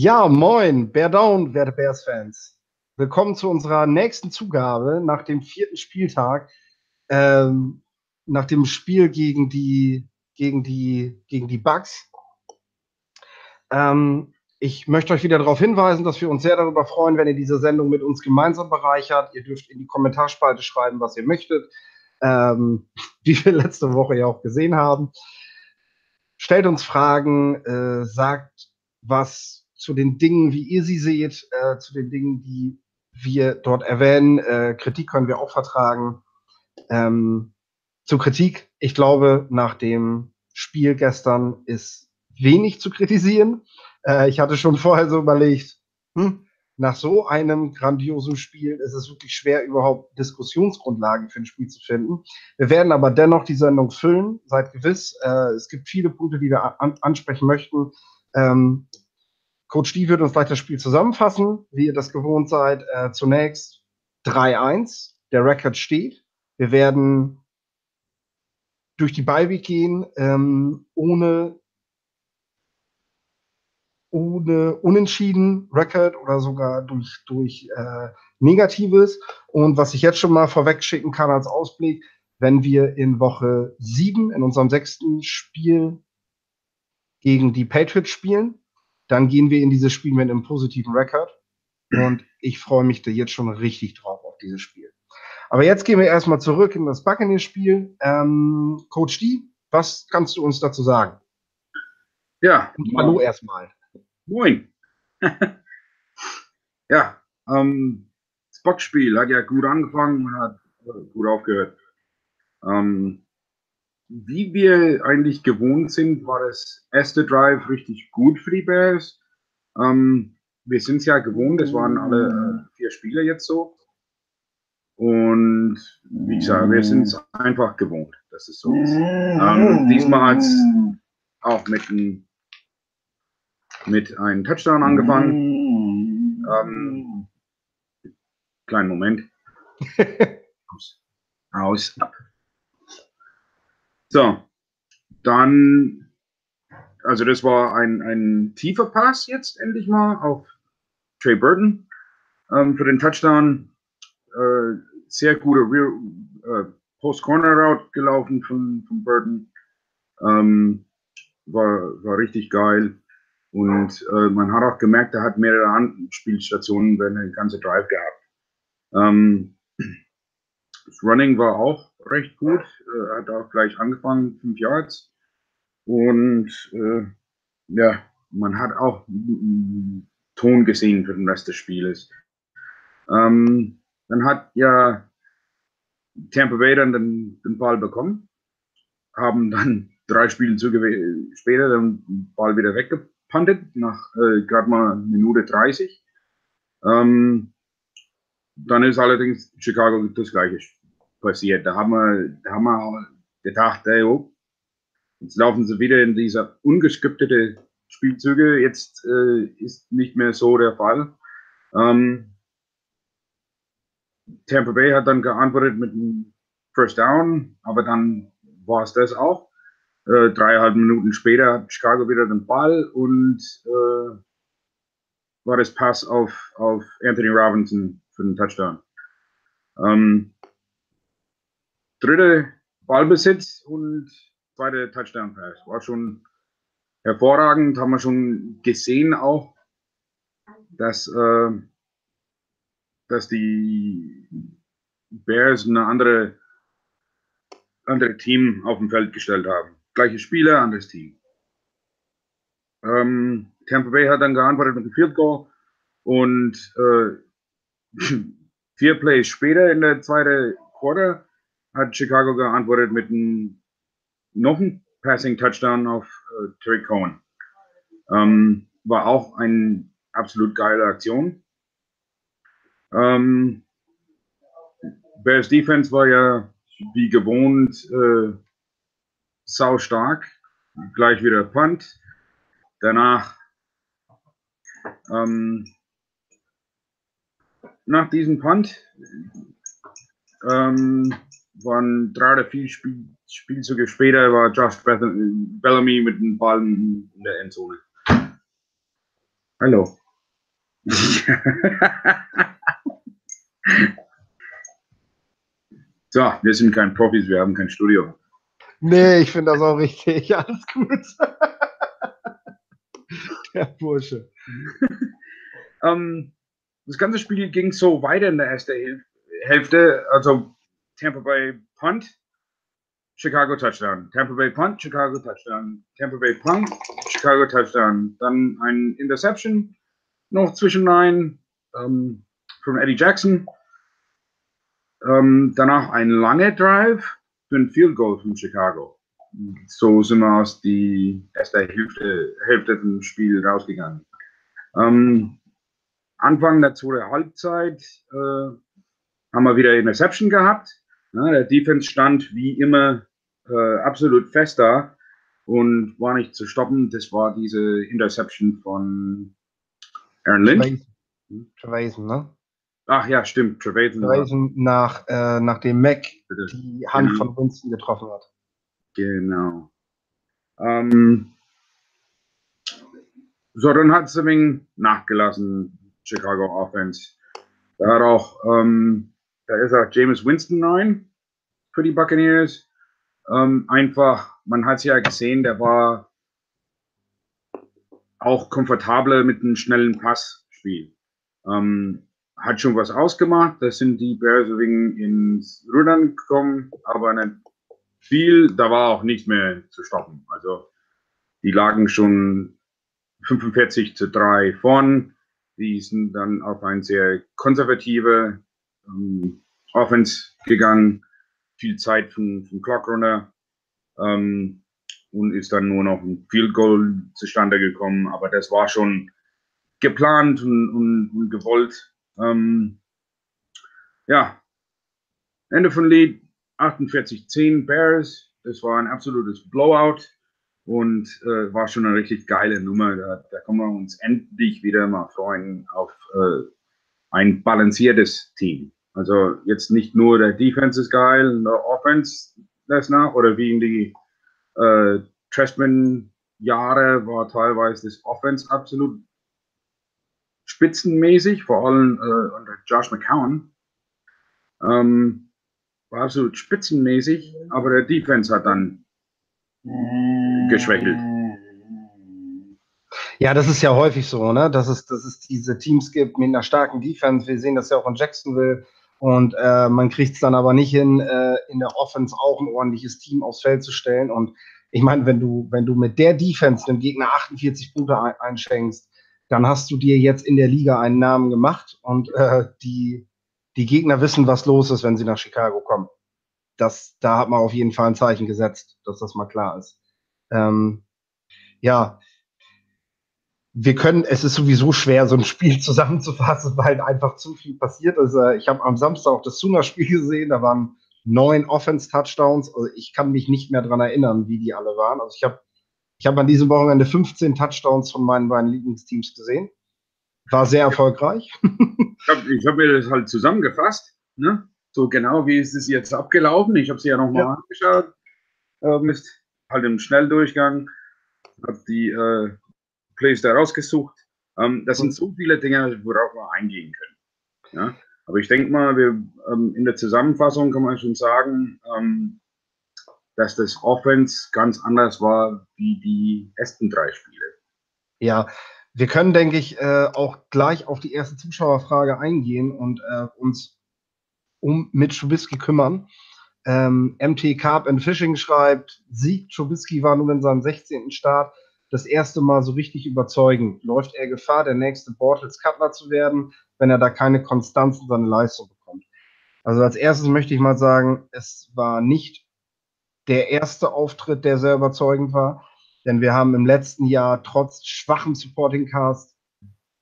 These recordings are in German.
Ja, moin, Bear Down, werte Bears-Fans. Willkommen zu unserer nächsten Zugabe nach dem vierten Spieltag, ähm, nach dem Spiel gegen die, gegen die, gegen die Bugs. Ähm, ich möchte euch wieder darauf hinweisen, dass wir uns sehr darüber freuen, wenn ihr diese Sendung mit uns gemeinsam bereichert. Ihr dürft in die Kommentarspalte schreiben, was ihr möchtet, ähm, wie wir letzte Woche ja auch gesehen haben. Stellt uns Fragen, äh, sagt was zu den Dingen, wie ihr sie seht, äh, zu den Dingen, die wir dort erwähnen. Äh, Kritik können wir auch vertragen. Ähm, zu Kritik, ich glaube, nach dem Spiel gestern ist wenig zu kritisieren. Äh, ich hatte schon vorher so überlegt, hm, nach so einem grandiosen Spiel ist es wirklich schwer, überhaupt Diskussionsgrundlagen für ein Spiel zu finden. Wir werden aber dennoch die Sendung füllen, seid gewiss. Äh, es gibt viele Punkte, die wir an ansprechen möchten. Ähm, Coach D wird uns gleich das Spiel zusammenfassen, wie ihr das gewohnt seid. Äh, zunächst 3-1. Der Rekord steht. Wir werden durch die Beiweg gehen, ähm, ohne, ohne Unentschieden, Record oder sogar durch, durch äh, Negatives. Und was ich jetzt schon mal vorweg schicken kann als Ausblick, wenn wir in Woche 7 in unserem sechsten Spiel gegen die Patriots spielen, dann gehen wir in dieses Spiel mit einem positiven Rekord. Und ich freue mich da jetzt schon richtig drauf auf dieses Spiel. Aber jetzt gehen wir erstmal zurück in das Buccaneers-Spiel. Ähm, Coach D, was kannst du uns dazu sagen? Ja. Und hallo erstmal. Moin. ja, ähm, das Boxspiel hat ja gut angefangen und hat gut aufgehört. Ähm, wie wir eigentlich gewohnt sind, war das erste Drive richtig gut für die Bears. Ähm, wir sind es ja gewohnt, es waren alle äh, vier Spieler jetzt so. Und wie gesagt, wir sind es einfach gewohnt, dass es so ist. Ähm, diesmal hat es auch mit, ein, mit einem Touchdown angefangen. Ähm, kleinen Moment. aus. Aus. Ab. So, dann, also das war ein, ein tiefer Pass jetzt endlich mal auf Trey Burton ähm, für den Touchdown. Äh, sehr gute äh, Post-Corner-Route gelaufen von, von Burton. Ähm, war, war richtig geil. Und äh, man hat auch gemerkt, er hat mehrere Anspielstationen während den ganzen Drive gehabt. Ähm, das Running war auch recht gut. Äh, hat auch gleich angefangen, fünf Yards. Und äh, ja, man hat auch Ton gesehen für den Rest des Spieles. Ähm, dann hat ja Tampa Bay dann den, den Ball bekommen, haben dann drei Spielzüge später den Ball wieder weggepantet, nach äh, gerade mal Minute 30. Ähm, dann ist allerdings Chicago das gleiche passiert. Da haben wir, da haben wir gedacht, ey, oh, jetzt laufen sie wieder in dieser ungeskriptete Spielzüge. Jetzt äh, ist nicht mehr so der Fall. Ähm, Tampa Bay hat dann geantwortet mit einem First Down, aber dann war es das auch. Äh, dreieinhalb Minuten später hat Chicago wieder den Ball und äh, war das Pass auf, auf Anthony Robinson für den Touchdown. Ähm, dritte Ballbesitz und zweite Touchdown Pass. War schon hervorragend, haben wir schon gesehen auch, dass, äh, dass die Bears eine andere, andere Team auf dem Feld gestellt haben. Gleiche Spieler, anderes Team. Ähm, Tampa Bay hat dann geantwortet mit dem Field Goal und äh, vier Plays später in der zweiten Quarter hat Chicago geantwortet mit einem, noch einem Passing Touchdown auf äh, Terry Cohen. Ähm, war auch eine absolut geile Aktion. Ähm, Bears Defense war ja wie gewohnt äh, sau stark. Gleich wieder Punt. Danach ähm, nach diesem Punt ähm, waren drei oder vier Spiel, Spielzüge später war Josh Bellamy mit dem Ball in der Endzone. Hallo. so, wir sind kein Profis, wir haben kein Studio. Nee, ich finde das auch richtig. Alles gut. Der Bursche. ähm, das ganze Spiel ging so weiter in der ersten Hälfte. Also Tampa Bay Punt, Chicago Touchdown. Tampa Bay Punt, Chicago Touchdown. Tampa Bay Punt, Chicago Touchdown. Dann ein Interception noch zwischen rein ähm, von Eddie Jackson. Ähm, danach ein langer Drive für ein Field Goal von Chicago. So sind wir aus der ersten Hälfte, Hälfte des Spiels rausgegangen. Ähm, Anfang der zweiten Halbzeit äh, haben wir wieder Interception gehabt. Ja, der Defense stand wie immer äh, absolut fest da und war nicht zu stoppen. Das war diese Interception von Aaron Lynch. Trevason, ne? Ach ja, stimmt. Trevason, Trevason nach, äh, nachdem Mac die Hand genau. von Winston getroffen hat. Genau. Ähm, so, dann hat es ein wenig nachgelassen, Chicago Offense. Da hat auch, ähm, da ist auch James Winston rein für die Buccaneers. Ähm, einfach, man hat es ja gesehen, der war auch komfortabler mit einem schnellen Passspiel. Ähm, hat schon was ausgemacht. Da sind die Bears wegen ins Rudern gekommen, aber nicht viel. Da war auch nicht mehr zu stoppen. Also die lagen schon 45 zu 3 vorn. Die sind dann auf ein sehr konservative ähm, Offense gegangen. Viel Zeit vom, vom Clock runter. Ähm, und ist dann nur noch ein Field Goal zustande gekommen. Aber das war schon geplant und, und, und gewollt. Ähm, ja, Ende von Lied 48-10 Bears. Das war ein absolutes Blowout und äh, war schon eine richtig geile Nummer. Da, da können wir uns endlich wieder mal freuen auf äh, ein balanciertes Team. Also jetzt nicht nur der Defense ist geil, der Offense das nach oder wie in die äh, Trestman Jahre war teilweise das Offense absolut spitzenmäßig, vor allem äh, unter Josh McCown. Ähm, war absolut spitzenmäßig, aber der Defense hat dann geschwächelt. Ja, das ist ja häufig so, ne? Dass es, dass es diese Teams gibt mit einer starken Defense. Wir sehen das ja auch in Jacksonville. Und äh, man kriegt es dann aber nicht hin, äh, in der Offense auch ein ordentliches Team aufs Feld zu stellen. Und ich meine, wenn du, wenn du mit der Defense dem Gegner 48 Punkte ein einschenkst, dann hast du dir jetzt in der Liga einen Namen gemacht und äh, die, die Gegner wissen, was los ist, wenn sie nach Chicago kommen. Das, da hat man auf jeden Fall ein Zeichen gesetzt, dass das mal klar ist. Ähm, ja, wir können, es ist sowieso schwer, so ein Spiel zusammenzufassen, weil einfach zu viel passiert ist. Äh, ich habe am Samstag auch das Suna-Spiel gesehen, da waren neun Offense-Touchdowns. Also ich kann mich nicht mehr dran erinnern, wie die alle waren. Also ich habe ich habe an diesem Wochenende 15 Touchdowns von meinen beiden Lieblingsteams gesehen. War sehr erfolgreich. ich habe hab mir das halt zusammengefasst. Ne? So genau, wie ist es jetzt abgelaufen? Ich habe sie ja nochmal ja. angeschaut. Ähm, ist halt im Schnelldurchgang. Habe die äh, Plays da rausgesucht. Ähm, das sind so viele Dinge, worauf wir eingehen können. Ja? Aber ich denke mal, wir, ähm, in der Zusammenfassung kann man schon sagen, ähm, dass das Offense ganz anders war wie die ersten drei Spiele. Ja, wir können, denke ich, äh, auch gleich auf die erste Zuschauerfrage eingehen und äh, uns um mit Schubisky kümmern. Ähm, MT Carp and Fishing schreibt, Sieg Schubisky war nun in seinem 16. Start das erste Mal so richtig überzeugend. Läuft er Gefahr, der nächste Bortles Cutler zu werden, wenn er da keine Konstanz in seine Leistung bekommt? Also als erstes möchte ich mal sagen, es war nicht der erste Auftritt, der sehr überzeugend war. Denn wir haben im letzten Jahr trotz schwachem Supporting Cast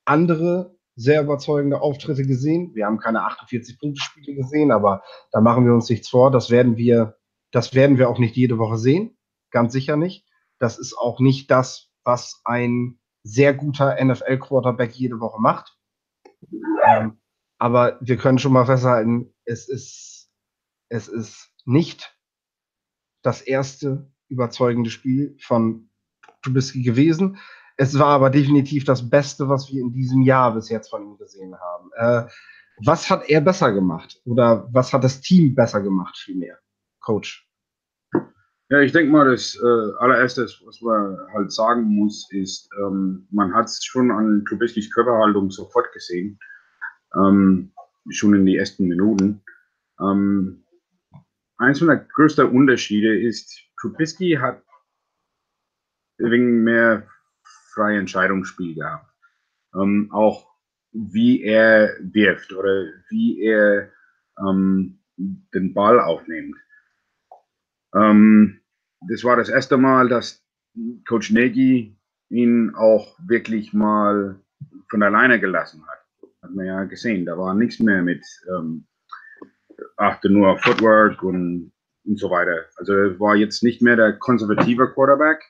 andere sehr überzeugende Auftritte gesehen. Wir haben keine 48-Punkte-Spiele gesehen, aber da machen wir uns nichts vor. Das werden wir, das werden wir auch nicht jede Woche sehen. Ganz sicher nicht. Das ist auch nicht das, was ein sehr guter NFL-Quarterback jede Woche macht. Ähm, aber wir können schon mal festhalten, es ist, es ist nicht das erste überzeugende Spiel von Trubisky gewesen. Es war aber definitiv das Beste, was wir in diesem Jahr bis jetzt von ihm gesehen haben. Äh, was hat er besser gemacht? Oder was hat das Team besser gemacht, vielmehr? Coach. Ja, ich denke mal, das äh, allererstes, was man halt sagen muss, ist, ähm, man hat es schon an Trubiskys Körperhaltung sofort gesehen, ähm, schon in die ersten Minuten. Ähm, eins der größten Unterschiede ist, Trubisky hat wegen mehr freie Entscheidungsspiel gehabt. Ähm, auch wie er wirft oder wie er ähm, den Ball aufnimmt. Ähm, das war das erste Mal, dass Coach Nagy ihn auch wirklich mal von alleine gelassen hat. Hat man ja gesehen. Da war nichts mehr mit ähm, achte nur auf Footwork und, und so weiter. Also er war jetzt nicht mehr der konservative Quarterback.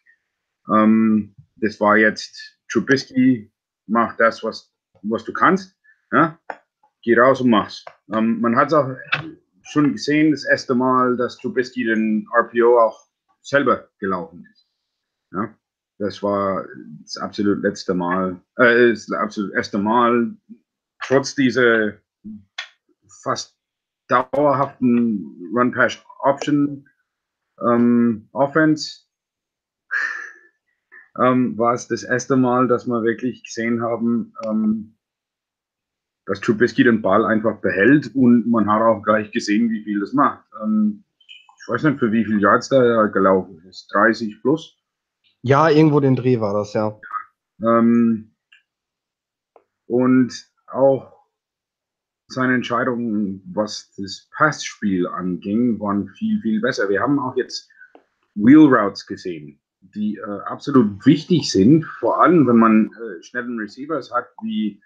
Ähm, das war jetzt Trubisky, mach das, was, was du kannst. Ja? Geh raus und mach's. Ähm, man hat es auch schon gesehen, das erste Mal, dass Trubisky den RPO auch selber gelaufen ist. Ja? Das war das absolut letzte Mal, äh, das absolut erste Mal, trotz dieser fast dauerhaften Run-Pass-Option ähm, Offense ähm, war es das erste Mal, dass wir wirklich gesehen haben, ähm, dass Trubisky den Ball einfach behält und man hat auch gleich gesehen, wie viel das macht. Ähm, ich weiß nicht, für wie viele Yards da gelaufen ist. 30 plus? Ja, irgendwo den Dreh war das, ja. Ähm, und auch seine Entscheidungen, was das Passspiel anging, waren viel, viel besser. Wir haben auch jetzt Wheel Routes gesehen, die äh, absolut wichtig sind, vor allem wenn man äh, schnellen Receivers hat wie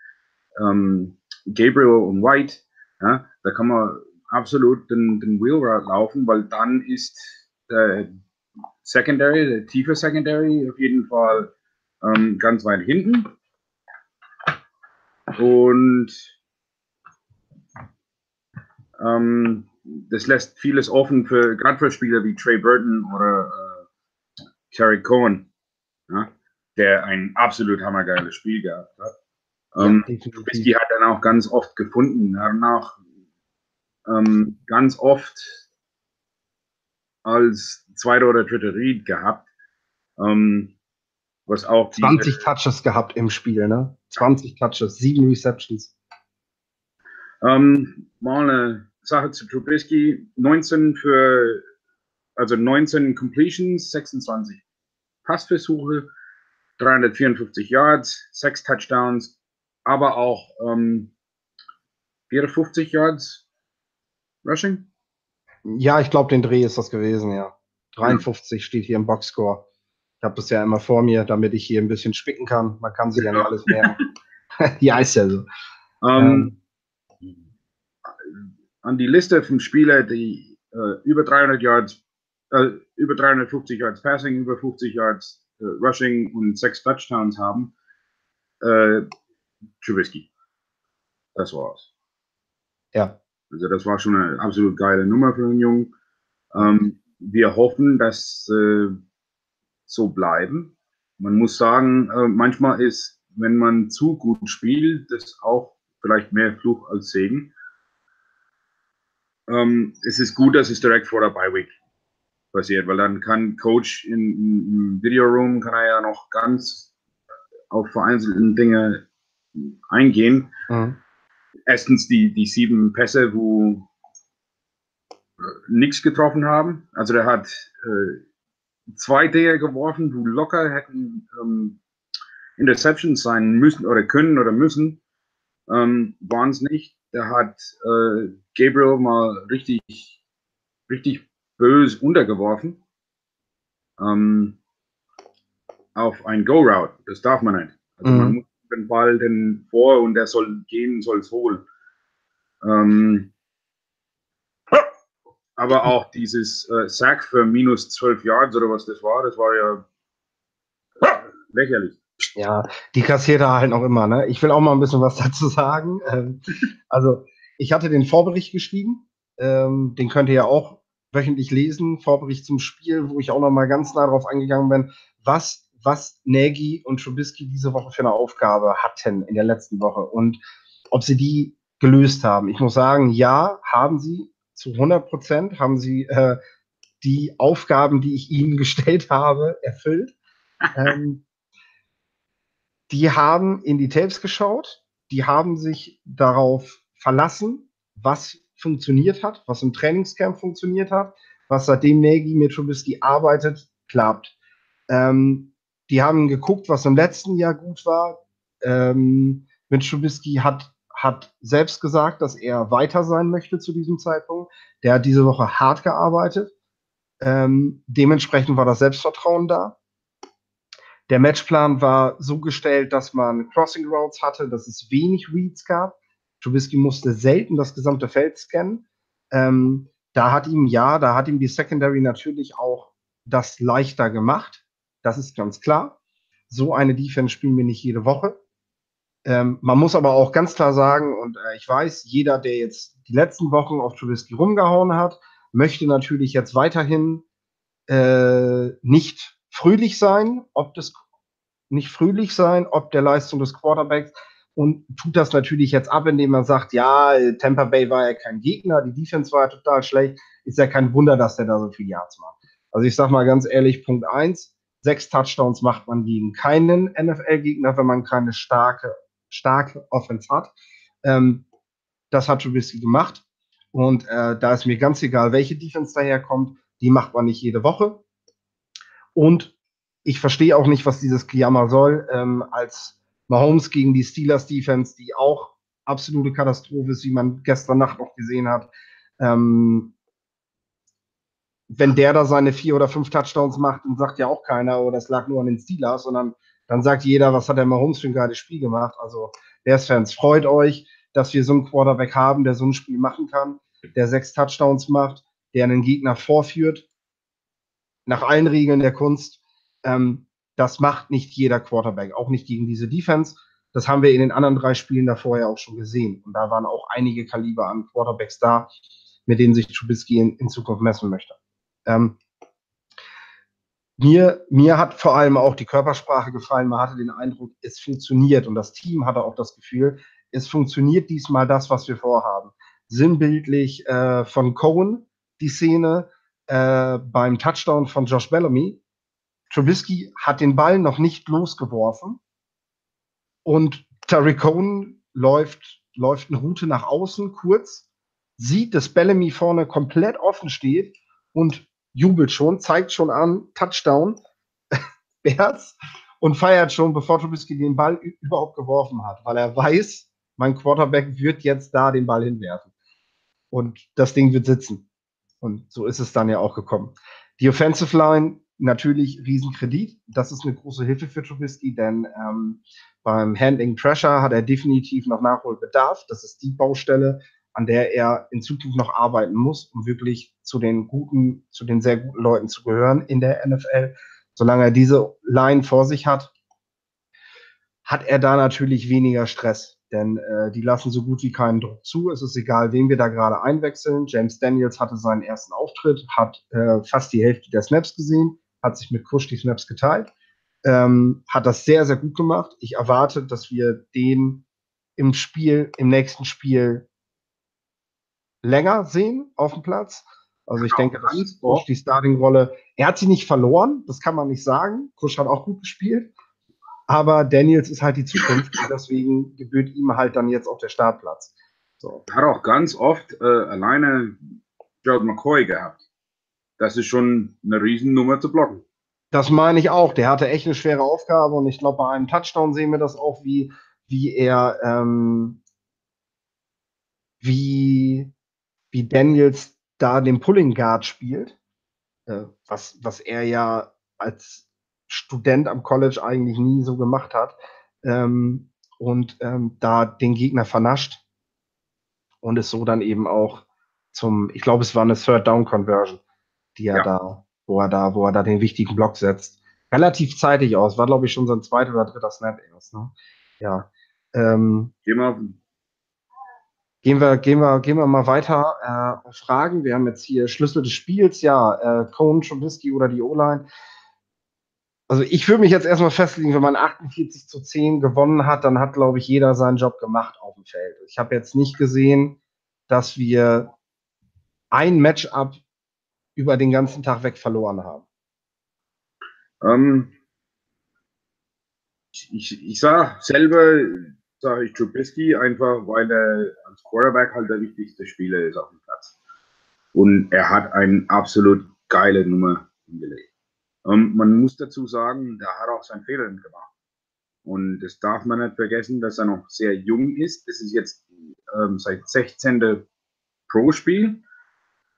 ähm, Gabriel und White. Ja, da kann man absolut den, den Wheel Route laufen, weil dann ist der Secondary, der tiefe Secondary auf jeden Fall ähm, ganz weit hinten. Und ähm, das lässt vieles offen für gerade für Spieler wie Trey Burton oder äh, Terry Cohen, ja, der ein absolut hammergeiles Spiel gehabt hat. Ähm, Trubisky hat dann auch ganz oft gefunden, danach ähm, ganz oft als zweiter oder dritter Read gehabt. Ähm, was auch 20 Touches gehabt im Spiel, ne? 20 Touches, sieben Receptions. Ähm, mal eine Sache zu Trubisky, 19 für, also 19 Completions, 26 Passversuche, 354 Yards, 6 Touchdowns, aber auch ähm, 54 Yards Rushing. Ja, ich glaube, den Dreh ist das gewesen, ja. 53 ja. steht hier im Boxscore. Ich habe das ja immer vor mir, damit ich hier ein bisschen spicken kann. Man kann sich ja nicht alles merken. ja, ist ja so. Ähm, ähm, an die Liste von Spielern, die äh, über 300 Yards, äh, über 350 Yards Passing, über 50 Yards äh, Rushing und sechs Touchdowns haben, äh, Trubisky. Das war's. Ja. Also das war schon eine absolut geile Nummer für den Jungen. Ähm, wir hoffen, dass äh, so bleiben. Man muss sagen, äh, manchmal ist, wenn man zu gut spielt, das auch vielleicht mehr Fluch als Segen ähm, es ist gut, dass es direkt vor der Bye Week passiert, weil dann kann Coach in, im Video Room kann er ja noch ganz auf vereinzelte Dinge eingehen. Mhm. Erstens die, die sieben Pässe, wo äh, nichts getroffen haben. Also der hat äh, zwei Dinge geworfen, wo locker hätten ähm, Interceptions sein müssen oder können oder müssen. Ähm, Waren es nicht. Der hat äh, Gabriel mal richtig, richtig böse untergeworfen. Ähm, auf ein Go-Route. Das darf man nicht. Also mhm. man muss den Ball denn vor und der soll gehen, soll es holen. Ähm, aber auch dieses äh, Sack für minus 12 Yards oder was das war, das war ja lächerlich. Ja, die kassiert er halt noch immer. Ne? Ich will auch mal ein bisschen was dazu sagen. Ähm, also, ich hatte den Vorbericht geschrieben. Ähm, den könnt ihr ja auch wöchentlich lesen. Vorbericht zum Spiel, wo ich auch noch mal ganz nah drauf eingegangen bin. Was was Nagy und Trubisky diese Woche für eine Aufgabe hatten in der letzten Woche und ob sie die gelöst haben. Ich muss sagen, ja, haben sie zu 100 Prozent, haben sie äh, die Aufgaben, die ich ihnen gestellt habe, erfüllt. ähm, die haben in die Tapes geschaut, die haben sich darauf verlassen, was funktioniert hat, was im Trainingscamp funktioniert hat, was seitdem Nagy mit Trubisky arbeitet, klappt. Ähm, die haben geguckt, was im letzten Jahr gut war. Ähm, mit Trubisky hat, hat selbst gesagt, dass er weiter sein möchte zu diesem Zeitpunkt. Der hat diese Woche hart gearbeitet. Ähm, dementsprechend war das Selbstvertrauen da. Der Matchplan war so gestellt, dass man Crossing Routes hatte, dass es wenig Reads gab. Trubisky musste selten das gesamte Feld scannen. Ähm, da hat ihm, ja, da hat ihm die Secondary natürlich auch das leichter gemacht. Das ist ganz klar. So eine Defense spielen wir nicht jede Woche. Ähm, man muss aber auch ganz klar sagen, und äh, ich weiß, jeder, der jetzt die letzten Wochen auf Trubisky rumgehauen hat, möchte natürlich jetzt weiterhin äh, nicht fröhlich sein, ob das nicht fröhlich sein, ob der Leistung des Quarterbacks und tut das natürlich jetzt ab, indem man sagt, ja, Tampa Bay war ja kein Gegner, die Defense war ja total schlecht, ist ja kein Wunder, dass der da so viele Yards macht. Also ich sag mal ganz ehrlich, Punkt eins, sechs Touchdowns macht man gegen keinen NFL-Gegner, wenn man keine starke, starke Offense hat. Ähm, das hat Trubisky gemacht. Und äh, da ist mir ganz egal, welche Defense daherkommt, die macht man nicht jede Woche. Und ich verstehe auch nicht, was dieses Kiyama soll, ähm, als Mahomes gegen die Steelers Defense, die auch absolute Katastrophe ist, wie man gestern Nacht noch gesehen hat. Ähm, wenn der da seine vier oder fünf Touchdowns macht, dann sagt ja auch keiner, oh, das lag nur an den Steelers, sondern dann sagt jeder, was hat der Mahomes für ein geiles Spiel gemacht. Also, Bears-Fans, freut euch, dass wir so einen Quarterback haben, der so ein Spiel machen kann, der sechs Touchdowns macht, der einen Gegner vorführt, nach allen Regeln der Kunst. Ähm, das macht nicht jeder Quarterback, auch nicht gegen diese Defense. Das haben wir in den anderen drei Spielen davor ja auch schon gesehen. Und da waren auch einige Kaliber an Quarterbacks da, mit denen sich Trubisky in, in Zukunft messen möchte. Ähm, mir, mir hat vor allem auch die Körpersprache gefallen. Man hatte den Eindruck, es funktioniert. Und das Team hatte auch das Gefühl, es funktioniert diesmal das, was wir vorhaben. Sinnbildlich äh, von Cohen die Szene äh, beim Touchdown von Josh Bellamy, Trubisky hat den Ball noch nicht losgeworfen und Terry Cohen läuft, läuft eine Route nach außen kurz, sieht, dass Bellamy vorne komplett offen steht und jubelt schon, zeigt schon an, Touchdown, Bears und feiert schon, bevor Trubisky den Ball überhaupt geworfen hat, weil er weiß, mein Quarterback wird jetzt da den Ball hinwerfen. Und das Ding wird sitzen. Und so ist es dann ja auch gekommen. Die Offensive Line natürlich Riesenkredit. Das ist eine große Hilfe für Trubisky, denn ähm, beim Handling Pressure hat er definitiv noch Nachholbedarf. Das ist die Baustelle, an der er in Zukunft noch arbeiten muss, um wirklich zu den guten, zu den sehr guten Leuten zu gehören in der NFL. Solange er diese Line vor sich hat, hat er da natürlich weniger Stress. Denn äh, die lassen so gut wie keinen Druck zu. Es ist egal, wen wir da gerade einwechseln. James Daniels hatte seinen ersten Auftritt, hat äh, fast die Hälfte der Snaps gesehen hat sich mit Kusch die Snaps geteilt, ähm, hat das sehr, sehr gut gemacht. Ich erwarte, dass wir den im Spiel, im nächsten Spiel länger sehen auf dem Platz. Also ich denke, dass Kusch die Starting-Rolle, er hat sie nicht verloren, das kann man nicht sagen. Kusch hat auch gut gespielt. Aber Daniels ist halt die Zukunft und deswegen gebührt ihm halt dann jetzt auch der Startplatz. So. Hat auch ganz oft äh, alleine Gerald McCoy gehabt das ist schon eine Riesennummer zu blocken. Das meine ich auch. Der hatte echt eine schwere Aufgabe und ich glaube, bei einem Touchdown sehen wir das auch, wie, wie er, ähm, wie, wie Daniels da den Pulling Guard spielt, äh, was, was er ja als Student am College eigentlich nie so gemacht hat, ähm, und ähm, da den Gegner vernascht und es so dann eben auch zum, ich glaube, es war eine Third Down Conversion die er ja. da, wo er da, wo er da den wichtigen Block setzt. Relativ zeitig aus, war glaube ich schon sein zweiter oder dritter Snap erst. Ne? Ja. Ähm, gehen wir Gehen wir, gehen wir, gehen wir mal weiter äh, auf Fragen. Wir haben jetzt hier Schlüssel des Spiels, ja, äh, Cohen, Trubisky oder die O-Line. also ich würde mich jetzt erstmal festlegen, wenn man 48 zu 10 gewonnen hat, dann hat, glaube ich, jeder seinen Job gemacht auf dem Feld. Ich habe jetzt nicht gesehen, dass wir ein Matchup über den ganzen Tag weg verloren haben. Ähm, ich, ich sah selber, sage ich Trubisky, einfach weil er als Quarterback halt der wichtigste Spieler ist auf dem Platz. Und er hat eine absolut geile Nummer hingelegt. Ähm, man muss dazu sagen, der hat auch seinen Fehler gemacht. Und das darf man nicht vergessen, dass er noch sehr jung ist. Das ist jetzt ähm, seit 16. Pro-Spiel.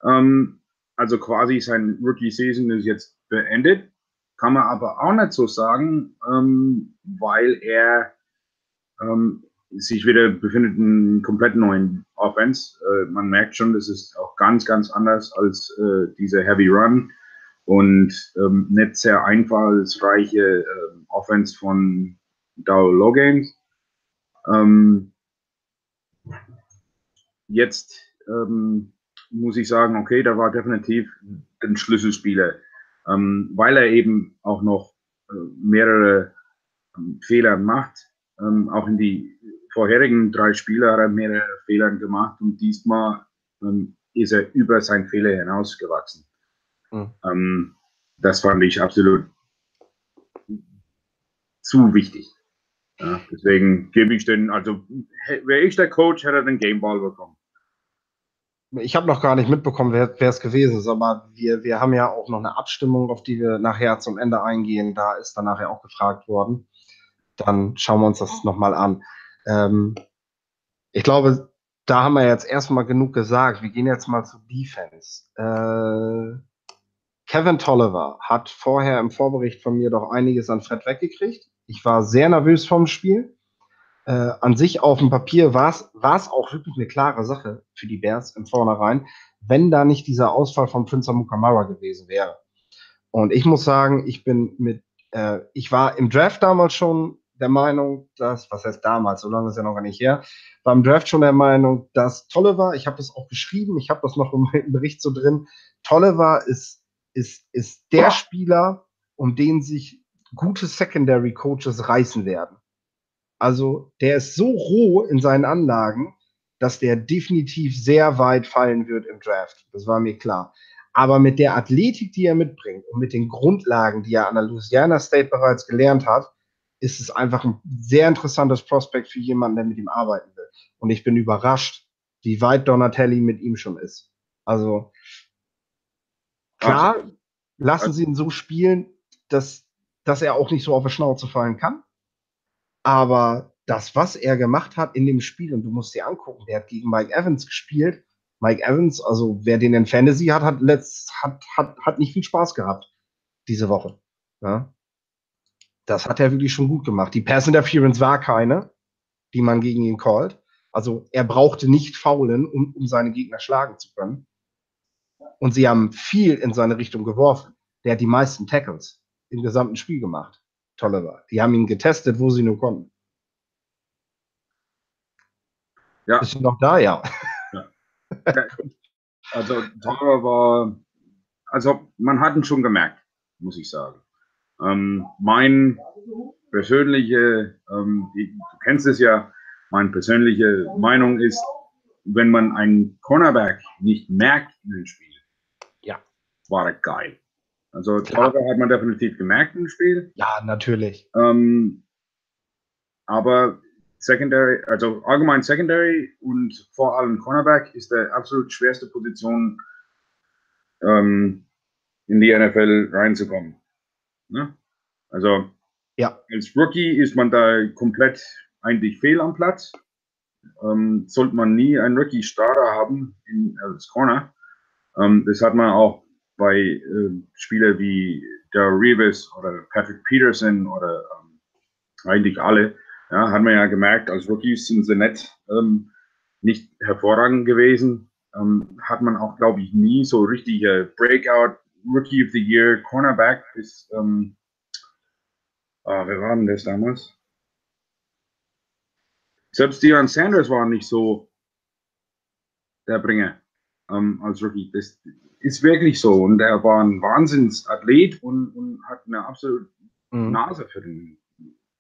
Ähm, also quasi sein Rookie-Season ist jetzt beendet. Kann man aber auch nicht so sagen, ähm, weil er ähm, sich wieder befindet in komplett neuen Offense. Äh, man merkt schon, das ist auch ganz, ganz anders als äh, diese Heavy Run und ähm, nicht sehr einfallsreiche äh, Offense von Dow Loggins. Ähm, jetzt ähm, muss ich sagen, okay, da war definitiv ein Schlüsselspieler, ähm, weil er eben auch noch äh, mehrere ähm, Fehler macht. Ähm, auch in die vorherigen drei Spiele hat er mehrere Fehler gemacht und diesmal ähm, ist er über seinen Fehler hinausgewachsen. Mhm. Ähm, das fand ich absolut zu wichtig. Ja, deswegen gebe ich den, also wäre ich der Coach, hätte er den Gameball bekommen. Ich habe noch gar nicht mitbekommen, wer es gewesen ist, aber wir, wir haben ja auch noch eine Abstimmung, auf die wir nachher zum Ende eingehen. Da ist dann nachher auch gefragt worden. Dann schauen wir uns das nochmal an. Ähm, ich glaube, da haben wir jetzt erstmal genug gesagt. Wir gehen jetzt mal zu Defense. Äh, Kevin Tolliver hat vorher im Vorbericht von mir doch einiges an Fred weggekriegt. Ich war sehr nervös vom Spiel. Äh, an sich auf dem Papier war es auch wirklich eine klare Sache für die Bears im Vornherein, wenn da nicht dieser Ausfall von Prince Mukamara gewesen wäre. Und ich muss sagen, ich bin mit, äh, ich war im Draft damals schon der Meinung, dass, was heißt damals, so lange ist ja noch gar nicht her, war im Draft schon der Meinung, dass Tolliver, ich habe das auch geschrieben, ich habe das noch im Bericht so drin, Tolliver ist ist, ist der Spieler, um den sich gute Secondary Coaches reißen werden. Also der ist so roh in seinen Anlagen, dass der definitiv sehr weit fallen wird im Draft. Das war mir klar. Aber mit der Athletik, die er mitbringt und mit den Grundlagen, die er an der Louisiana State bereits gelernt hat, ist es einfach ein sehr interessantes Prospekt für jemanden, der mit ihm arbeiten will. Und ich bin überrascht, wie weit Donatelli mit ihm schon ist. Also Klar, also, lassen sie ihn so spielen, dass, dass er auch nicht so auf die Schnauze fallen kann. Aber das, was er gemacht hat in dem Spiel, und du musst dir angucken, der hat gegen Mike Evans gespielt. Mike Evans, also wer den in Fantasy hat, hat, letzt, hat, hat, hat nicht viel Spaß gehabt diese Woche. Ja? Das hat er wirklich schon gut gemacht. Die Pass Interference war keine, die man gegen ihn callt. Also er brauchte nicht faulen, um, um seine Gegner schlagen zu können. Und sie haben viel in seine Richtung geworfen. Der hat die meisten Tackles im gesamten Spiel gemacht. Tolliver. Die haben ihn getestet, wo sie nur konnten. Ja. Bist du noch da? Ja. ja. Also Tolliver war, also man hat ihn schon gemerkt, muss ich sagen. Ähm, mein persönliche, ähm, du kennst es ja, meine persönliche Meinung ist, wenn man einen Cornerback nicht merkt in dem Spiel, war er geil. Also Tauber hat man definitiv gemerkt im Spiel. Ja, natürlich. Ähm, aber Secondary, also allgemein Secondary und vor allem Cornerback ist der absolut schwerste Position ähm, in die NFL reinzukommen. Ne? Also ja. als Rookie ist man da komplett eigentlich fehl am Platz. Ähm, sollte man nie einen Rookie-Starter haben in, als Corner. Ähm, das hat man auch bei äh, Spielern wie der Reeves oder Patrick Peterson oder ähm, eigentlich alle, ja, hat man ja gemerkt, als Rookies sind sie nicht, ähm, nicht hervorragend gewesen. Ähm, hat man auch, glaube ich, nie so richtig äh, Breakout Rookie of the Year Cornerback ist, ähm, ah, wer war denn das damals? Selbst Deion Sanders war nicht so der Bringer ähm, als Rookie. Das ist wirklich so. Und er war ein Wahnsinnsathlet und, und hat eine absolut mhm. Nase für den,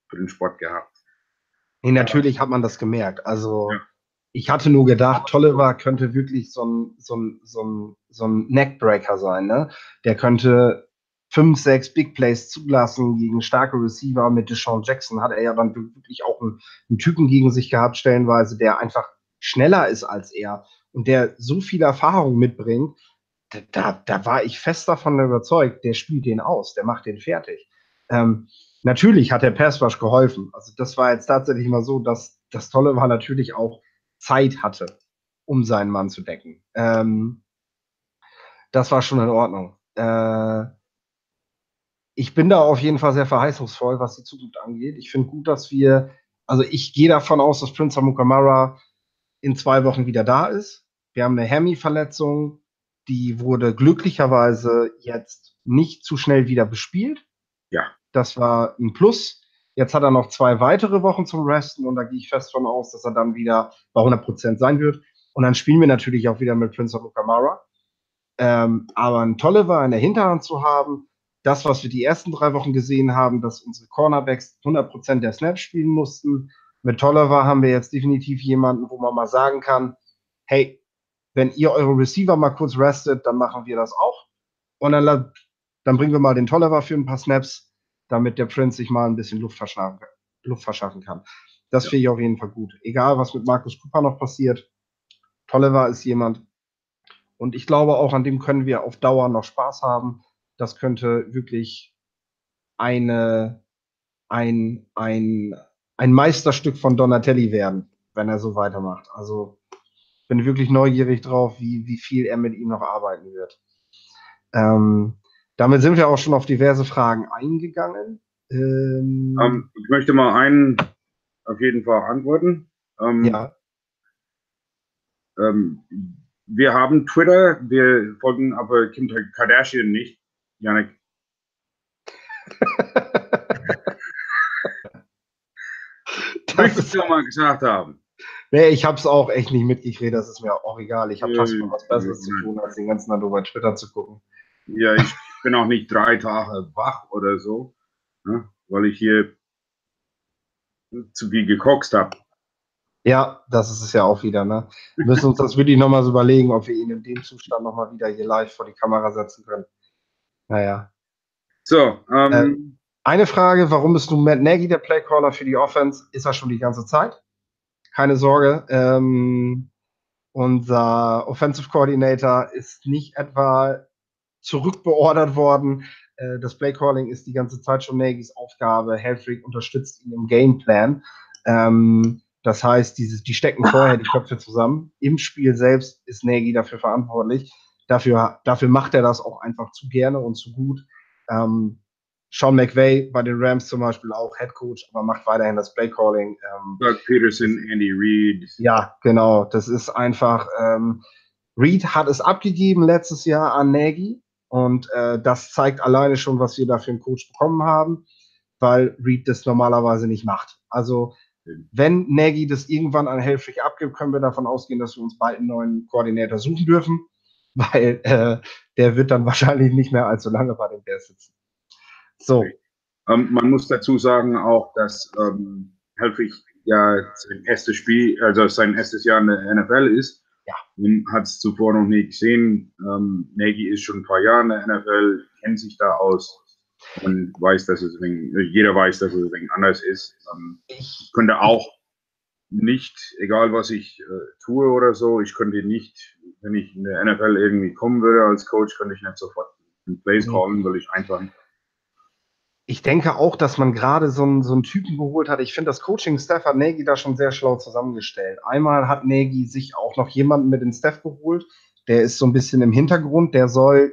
für den Sport gehabt. Nee, natürlich hat man das gemerkt. Also ja. Ich hatte nur gedacht, Tolliver könnte wirklich so ein, so ein, so ein, so ein Neckbreaker sein. Ne? Der könnte fünf, sechs Big Plays zulassen gegen starke Receiver. Mit Deshaun Jackson hat er ja dann wirklich auch einen, einen Typen gegen sich gehabt, stellenweise, der einfach schneller ist als er und der so viel Erfahrung mitbringt. Da, da, war ich fest davon überzeugt, der spielt den aus, der macht den fertig. Ähm, natürlich hat der Pass Rush geholfen. Also das war jetzt tatsächlich mal so, dass das Tolle war natürlich auch Zeit hatte, um seinen Mann zu decken. Ähm, das war schon in Ordnung. Äh, ich bin da auf jeden Fall sehr verheißungsvoll, was die Zukunft angeht. Ich finde gut, dass wir, also ich gehe davon aus, dass Prince Amukamara in zwei Wochen wieder da ist. Wir haben eine Hemi-Verletzung, die wurde glücklicherweise jetzt nicht zu schnell wieder bespielt. Ja. Das war ein Plus. Jetzt hat er noch zwei weitere Wochen zum Resten und da gehe ich fest von aus, dass er dann wieder bei 100 Prozent sein wird. Und dann spielen wir natürlich auch wieder mit Prince Amukamara. Ähm, aber ein Tolle war in der Hinterhand zu haben, das, was wir die ersten drei Wochen gesehen haben, dass unsere Cornerbacks 100% der Snaps spielen mussten. Mit Tolliver haben wir jetzt definitiv jemanden, wo man mal sagen kann, hey, wenn ihr eure Receiver mal kurz restet, dann machen wir das auch. Und dann, dann bringen wir mal den Tolliver für ein paar Snaps, damit der Prince sich mal ein bisschen Luft verschaffen, Luft verschaffen kann. Das ja. finde ich auf jeden Fall gut. Egal, was mit Markus Cooper noch passiert. Tolliver ist jemand. Und ich glaube, auch an dem können wir auf Dauer noch Spaß haben das könnte wirklich eine, ein, ein, ein Meisterstück von Donatelli werden, wenn er so weitermacht. Also bin wirklich neugierig drauf, wie, wie viel er mit ihm noch arbeiten wird. Ähm, damit sind wir auch schon auf diverse Fragen eingegangen. Ähm, ähm, ich möchte mal einen auf jeden Fall antworten. Um, ja. Um, wir haben Twitter, wir folgen aber Kim Kardashian nicht. Janik. Möchtest du mal gesagt haben? Nee, ich habe es auch echt nicht mitgekriegt, das ist mir auch egal. Ich habe fast was Besseres zu tun, als den ganzen Tag über Twitter zu gucken. Ja, ich bin auch nicht drei Tage wach oder so, ne, weil ich hier zu viel gekokst habe. Ja, das ist es ja auch wieder. Ne? Wir müssen uns das wirklich nochmal so überlegen, ob wir ihn in dem Zustand nochmal wieder hier live vor die Kamera setzen können. Naja. So, ähm, äh, eine Frage, warum bist du Matt Nagy der Playcaller für die Offense? Ist er schon die ganze Zeit? Keine Sorge. Ähm, unser Offensive Coordinator ist nicht etwa zurückbeordert worden. Äh, das Playcalling ist die ganze Zeit schon Nagys Aufgabe. Helfrich unterstützt ihn im Gameplan. Ähm, das heißt, dieses, die stecken vorher die Köpfe zusammen. Im Spiel selbst ist Nagy dafür verantwortlich. Dafür, dafür macht er das auch einfach zu gerne und zu gut. Ähm, Sean McVay bei den Rams zum Beispiel auch Head Coach, aber macht weiterhin das Playcalling. Ähm, Doug Peterson, Andy Reid. Ja, genau. Das ist einfach. Ähm, Reid hat es abgegeben letztes Jahr an Nagy und äh, das zeigt alleine schon, was wir da für einen Coach bekommen haben, weil Reid das normalerweise nicht macht. Also wenn Nagy das irgendwann an Helfrich abgibt, können wir davon ausgehen, dass wir uns bald einen neuen Koordinator suchen dürfen weil äh, der wird dann wahrscheinlich nicht mehr allzu lange bei den Bears sitzen. So. Ähm, man muss dazu sagen auch, dass ähm, Helfrich ja sein erstes Spiel, also sein erstes Jahr in der NFL ist. Ja. Hat es zuvor noch nie gesehen. Ähm, Nagy ist schon ein paar Jahre in der NFL, kennt sich da aus und weiß, dass es wegen, jeder weiß, dass es wegen anders ist. Ähm, ich könnte auch nicht, egal was ich äh, tue oder so, ich könnte nicht wenn ich in der NFL irgendwie kommen würde als Coach, könnte ich nicht sofort einen Plays mhm. callen, weil ich einfach. Ich denke auch, dass man gerade so einen, so einen Typen geholt hat. Ich finde, das Coaching-Staff hat Nagy da schon sehr schlau zusammengestellt. Einmal hat Nagy sich auch noch jemanden mit ins Staff geholt, der ist so ein bisschen im Hintergrund, der soll,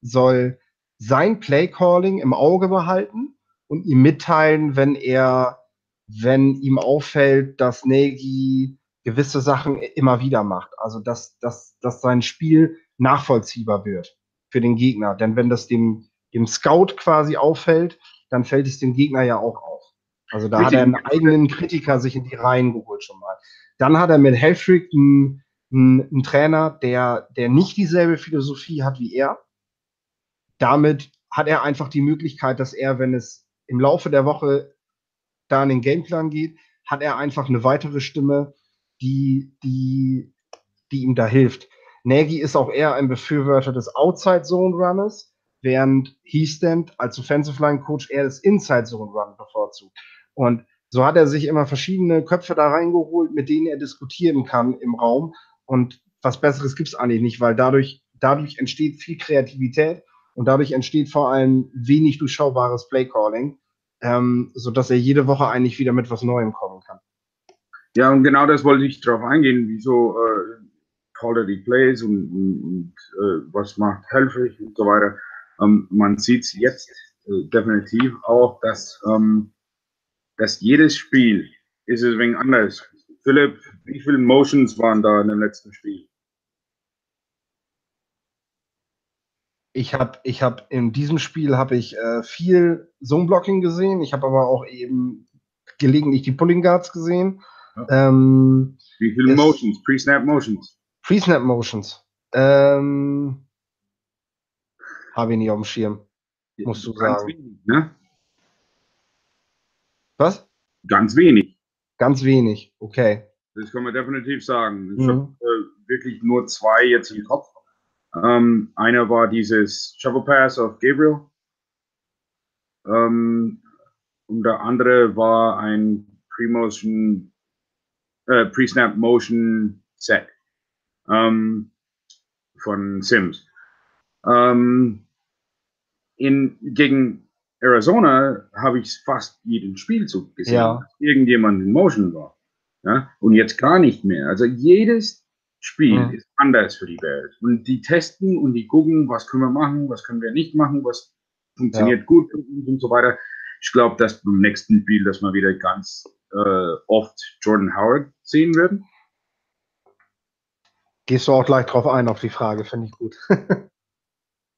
soll sein Play-Calling im Auge behalten und ihm mitteilen, wenn er, wenn ihm auffällt, dass Nagy gewisse Sachen immer wieder macht. Also dass, dass, dass sein Spiel nachvollziehbar wird für den Gegner. Denn wenn das dem, dem Scout quasi auffällt, dann fällt es dem Gegner ja auch auf. Also da mit hat er einen eigenen Kritiker sich in die Reihen geholt schon mal. Dann hat er mit Helfrich einen, einen, einen Trainer, der, der nicht dieselbe Philosophie hat wie er. Damit hat er einfach die Möglichkeit, dass er, wenn es im Laufe der Woche da in den Gameplan geht, hat er einfach eine weitere Stimme, die, die, die ihm da hilft. Nagy ist auch eher ein Befürworter des Outside Zone Runners, während Heastand als Offensive Line Coach eher das Inside Zone Run bevorzugt. Und so hat er sich immer verschiedene Köpfe da reingeholt, mit denen er diskutieren kann im Raum. Und was Besseres gibt es eigentlich nicht, weil dadurch, dadurch entsteht viel Kreativität und dadurch entsteht vor allem wenig durchschaubares Playcalling, ähm, sodass er jede Woche eigentlich wieder mit was Neuem kommen kann. Ja, und genau das wollte ich darauf eingehen, wieso äh, Quality Plays und, und, und äh, was macht helfrig und so weiter. Ähm, man sieht es jetzt äh, definitiv auch, dass, ähm, dass jedes Spiel ist es wenig anders. Philipp, wie viele Motions waren da in dem letzten Spiel? Ich habe ich hab in diesem Spiel habe ich äh, viel Zone-Blocking gesehen. Ich habe aber auch eben gelegentlich die Pulling Guards gesehen. Ja. Ähm, Wie viele Motions? Pre-Snap Motions? Pre-Snap Motions. Ähm, habe ich nicht auf dem Schirm. Musst du Ganz sagen. Wenig, ne? Was? Ganz wenig. Ganz wenig, okay. Das kann man definitiv sagen. Ich mhm. habe äh, wirklich nur zwei jetzt im Kopf. Ähm, einer war dieses Shovel Pass auf Gabriel. Ähm, und der andere war ein Pre-Motion, äh, Pre-Snap Motion Set ähm, von Sims. Ähm, in, gegen Arizona habe ich fast jeden Spielzug gesehen, ja. dass irgendjemand in Motion war. Ja? Und jetzt gar nicht mehr. Also jedes Spiel mhm. ist anders für die Welt. Und die testen und die gucken, was können wir machen, was können wir nicht machen, was funktioniert ja. gut und so weiter. Ich glaube, dass beim nächsten Spiel, dass wir wieder ganz äh, oft Jordan Howard sehen werden. Gehst du auch gleich drauf ein, auf die Frage, finde ich gut.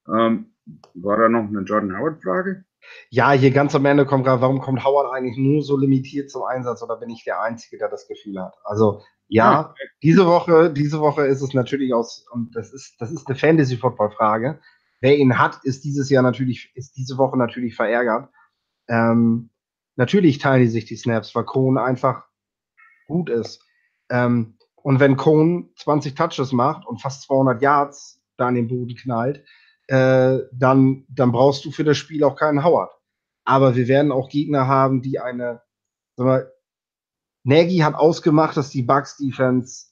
ähm, war da noch eine Jordan Howard-Frage? Ja, hier ganz am Ende kommt gerade, warum kommt Howard eigentlich nur so limitiert zum Einsatz oder bin ich der Einzige, der das Gefühl hat? Also ja, diese Woche, diese Woche ist es natürlich aus, und das ist, das ist eine Fantasy-Football-Frage. Wer ihn hat, ist dieses Jahr natürlich, ist diese Woche natürlich verärgert. Ähm, natürlich teilen die sich die Snaps, weil Cohn einfach gut ist. Ähm, und wenn Cohn 20 Touches macht und fast 200 Yards da in den Boden knallt, äh, dann, dann brauchst du für das Spiel auch keinen Howard. Aber wir werden auch Gegner haben, die eine, sag mal, Nagy hat ausgemacht, dass die Bucks Defense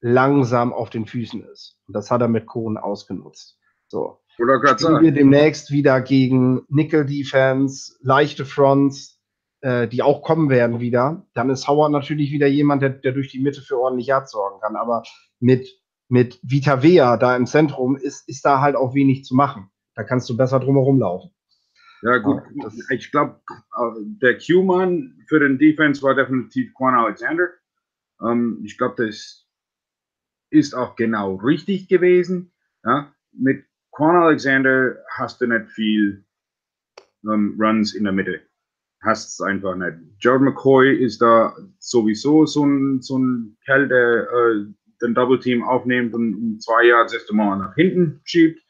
langsam auf den Füßen ist. Und das hat er mit Kohn ausgenutzt. So. Oder Spielen wir demnächst wieder gegen Nickel Defense, leichte Fronts, äh, die auch kommen werden wieder. Dann ist Howard natürlich wieder jemand, der, der durch die Mitte für ordentlich Yards sorgen kann. Aber mit, mit Vita Vea da im Zentrum ist, ist da halt auch wenig zu machen. Da kannst du besser drumherum laufen. Ja, gut. ich glaube, der Q-Mann für den Defense war definitiv Quan Alexander. Ähm, ich glaube, das ist auch genau richtig gewesen. Ja? Mit Quan Alexander hast du nicht viel ähm, Runs in der Mitte. Hast es einfach nicht. Jared McCoy ist da sowieso so ein, so ein Kerl, der äh, den Double Team aufnimmt und in zwei Jahren das erste Mal nach hinten schiebt.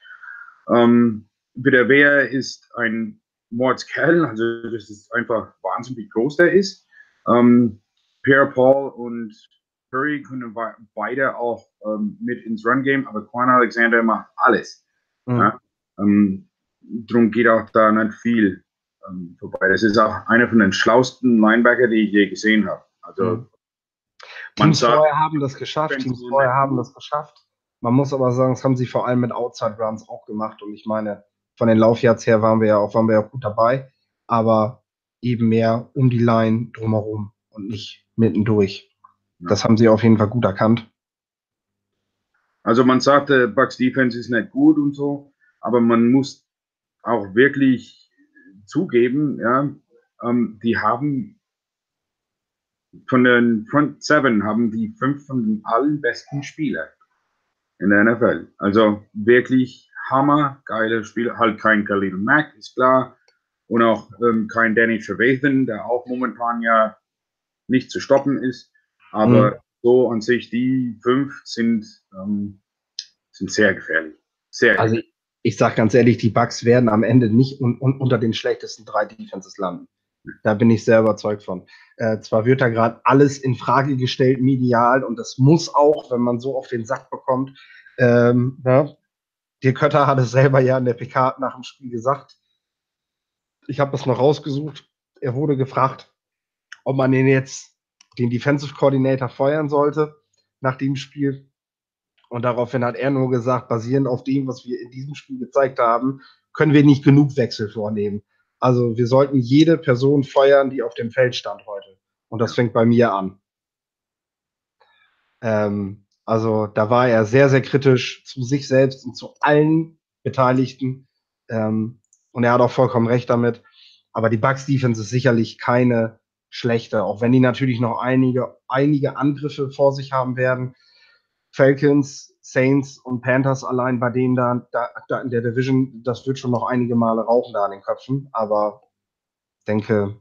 Ähm, der Wehr ist ein Mordskerl, also das ist einfach Wahnsinn, wie groß der ist. Ähm, Pierre Paul und Curry können beide auch ähm, mit ins Run-Game, aber Quan Alexander macht alles. Mhm. Ja? Ähm, drum geht auch da nicht viel ähm, vorbei. Das ist auch einer von den schlausten Linebacker, die ich je gesehen habe. Also, mhm. Teams vorher haben das geschafft, Teams vorher haben das geschafft. Man muss aber sagen, das haben sie vor allem mit Outside Runs auch gemacht. Und ich meine, von den Laufjahrs her waren wir ja auch, waren wir ja gut dabei, aber eben mehr um die Line drumherum und nicht mittendurch. Ja. Das haben sie auf jeden Fall gut erkannt. Also man sagte, Bucks Defense ist nicht gut und so, aber man muss auch wirklich zugeben, ja, ähm, die haben von den Front Seven haben die fünf von den allen besten Spieler in der NFL. Also wirklich Hammer, geile Spiel, halt kein Khalil Mack, ist klar. Und auch ähm, kein Danny Trevathan, der auch momentan ja nicht zu stoppen ist. Aber mhm. so an sich, die fünf sind, ähm, sind sehr gefährlich. Sehr also gefährlich. ich sage ganz ehrlich, die Bucks werden am Ende nicht un un unter den schlechtesten drei Defenses landen. Da bin ich sehr überzeugt von. Äh, zwar wird da gerade alles in Frage gestellt, medial, und das muss auch, wenn man so auf den Sack bekommt. Ähm, ne? Dirk Kötter hat es selber ja in der PK nach dem Spiel gesagt. Ich habe das noch rausgesucht. Er wurde gefragt, ob man den jetzt den Defensive Coordinator feuern sollte nach dem Spiel. Und daraufhin hat er nur gesagt, basierend auf dem, was wir in diesem Spiel gezeigt haben, können wir nicht genug Wechsel vornehmen. Also wir sollten jede Person feuern, die auf dem Feld stand heute. Und das fängt bei mir an. Ähm, also da war er sehr, sehr kritisch zu sich selbst und zu allen Beteiligten. Ähm, und er hat auch vollkommen recht damit. Aber die Bucks Defense ist sicherlich keine schlechte, auch wenn die natürlich noch einige, einige Angriffe vor sich haben werden. Falcons, Saints und Panthers allein bei denen da, da, da, in der Division, das wird schon noch einige Male rauchen da an den Köpfen, aber denke.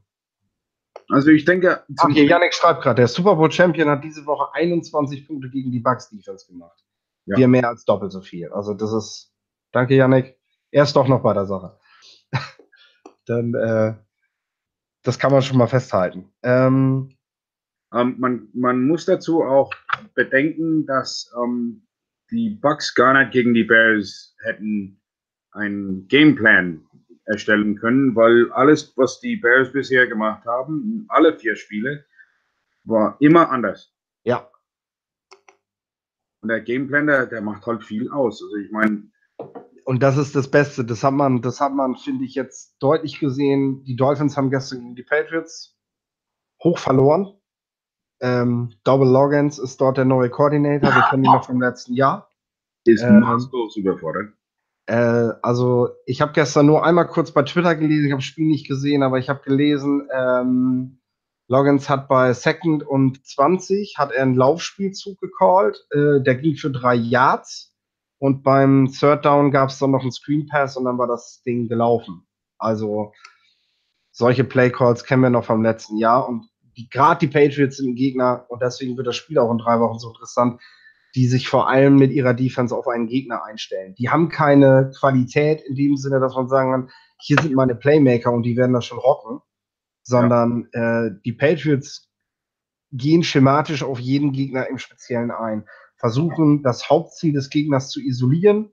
Also ich denke. Ach hier, Yannick schreibt gerade, der Super Bowl Champion hat diese Woche 21 Punkte gegen die Bucks Defense gemacht. Ja. Wir mehr als doppelt so viel. Also das ist. Danke, Yannick. Er ist doch noch bei der Sache. Dann, äh, das kann man schon mal festhalten. Ähm, ähm, man, man muss dazu auch bedenken, dass ähm, die Bucks gar nicht gegen die Bears hätten einen Gameplan erstellen können, weil alles, was die Bears bisher gemacht haben, alle vier Spiele, war immer anders. Ja. Und der Gameplan, der, der macht halt viel aus. Also ich meine. Und das ist das Beste. Das hat man, das hat man, finde ich, jetzt deutlich gesehen. Die Dolphins haben gestern gegen die Patriots hoch verloren. Ähm, Double Loggins ist dort der neue Koordinator. Wir kennen ihn noch vom letzten Jahr. Ist ähm, maßlos überfordert. Äh, also, ich habe gestern nur einmal kurz bei Twitter gelesen. Ich habe das Spiel nicht gesehen, aber ich habe gelesen, ähm, Loggins hat bei Second und 20 hat er einen Laufspielzug gecallt. Äh, der ging für drei Yards. Und beim Third Down gab es dann noch einen Screen Pass und dann war das Ding gelaufen. Also solche Play Calls kennen wir noch vom letzten Jahr und gerade die Patriots sind ein Gegner und deswegen wird das Spiel auch in drei Wochen so interessant, die sich vor allem mit ihrer Defense auf einen Gegner einstellen. Die haben keine Qualität in dem Sinne, dass man sagen kann, hier sind meine Playmaker und die werden das schon rocken, sondern ja. äh, die Patriots gehen schematisch auf jeden Gegner im Speziellen ein, versuchen das Hauptziel des Gegners zu isolieren,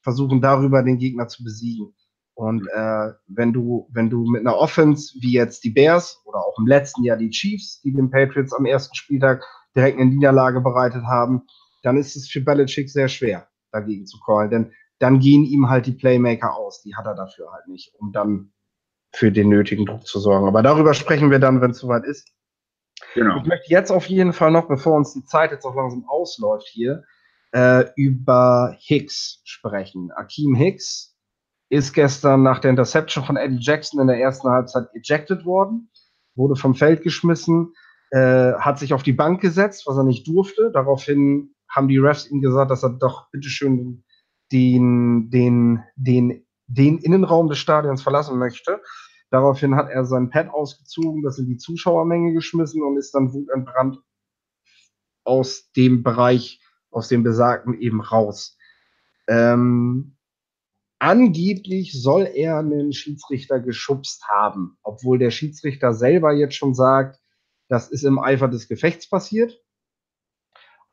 versuchen darüber den Gegner zu besiegen. Und äh, wenn du, wenn du mit einer Offense wie jetzt die Bears oder auch im letzten Jahr die Chiefs, die den Patriots am ersten Spieltag direkt eine Niederlage bereitet haben, dann ist es für Belichick sehr schwer, dagegen zu callen. Denn dann gehen ihm halt die Playmaker aus. Die hat er dafür halt nicht, um dann für den nötigen Druck zu sorgen. Aber darüber sprechen wir dann, wenn es soweit ist. Genau. Ich möchte jetzt auf jeden Fall noch, bevor uns die Zeit jetzt auch langsam ausläuft hier, äh, über Hicks sprechen. Akeem Hicks ist gestern nach der Interception von Eddie Jackson in der ersten Halbzeit ejected worden, wurde vom Feld geschmissen, äh, hat sich auf die Bank gesetzt, was er nicht durfte. Daraufhin haben die Refs ihm gesagt, dass er doch bitteschön den, den, den, den Innenraum des Stadions verlassen möchte. Daraufhin hat er sein Pad ausgezogen, das in die Zuschauermenge geschmissen und ist dann wutentbrannt aus dem Bereich, aus dem Besagten eben raus. Ähm, angeblich soll er einen Schiedsrichter geschubst haben, obwohl der Schiedsrichter selber jetzt schon sagt, das ist im Eifer des Gefechts passiert.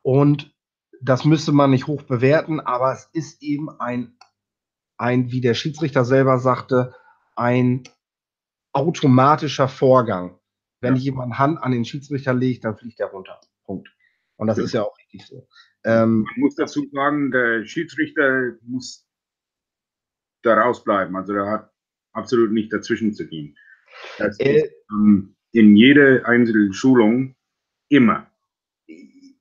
Und das müsste man nicht hoch bewerten, aber es ist eben ein, ein, wie der Schiedsrichter selber sagte, ein automatischer Vorgang. Wenn ja. jemand Hand an den Schiedsrichter legt, dann fliegt er runter. Punkt. Und das ja. ist ja auch richtig so. Ähm, man muss dazu sagen, der Schiedsrichter muss da rausbleiben. Also der hat absolut nicht dazwischen zu gehen. Das äh, ist, ähm, in jeder einzelnen Schulung immer.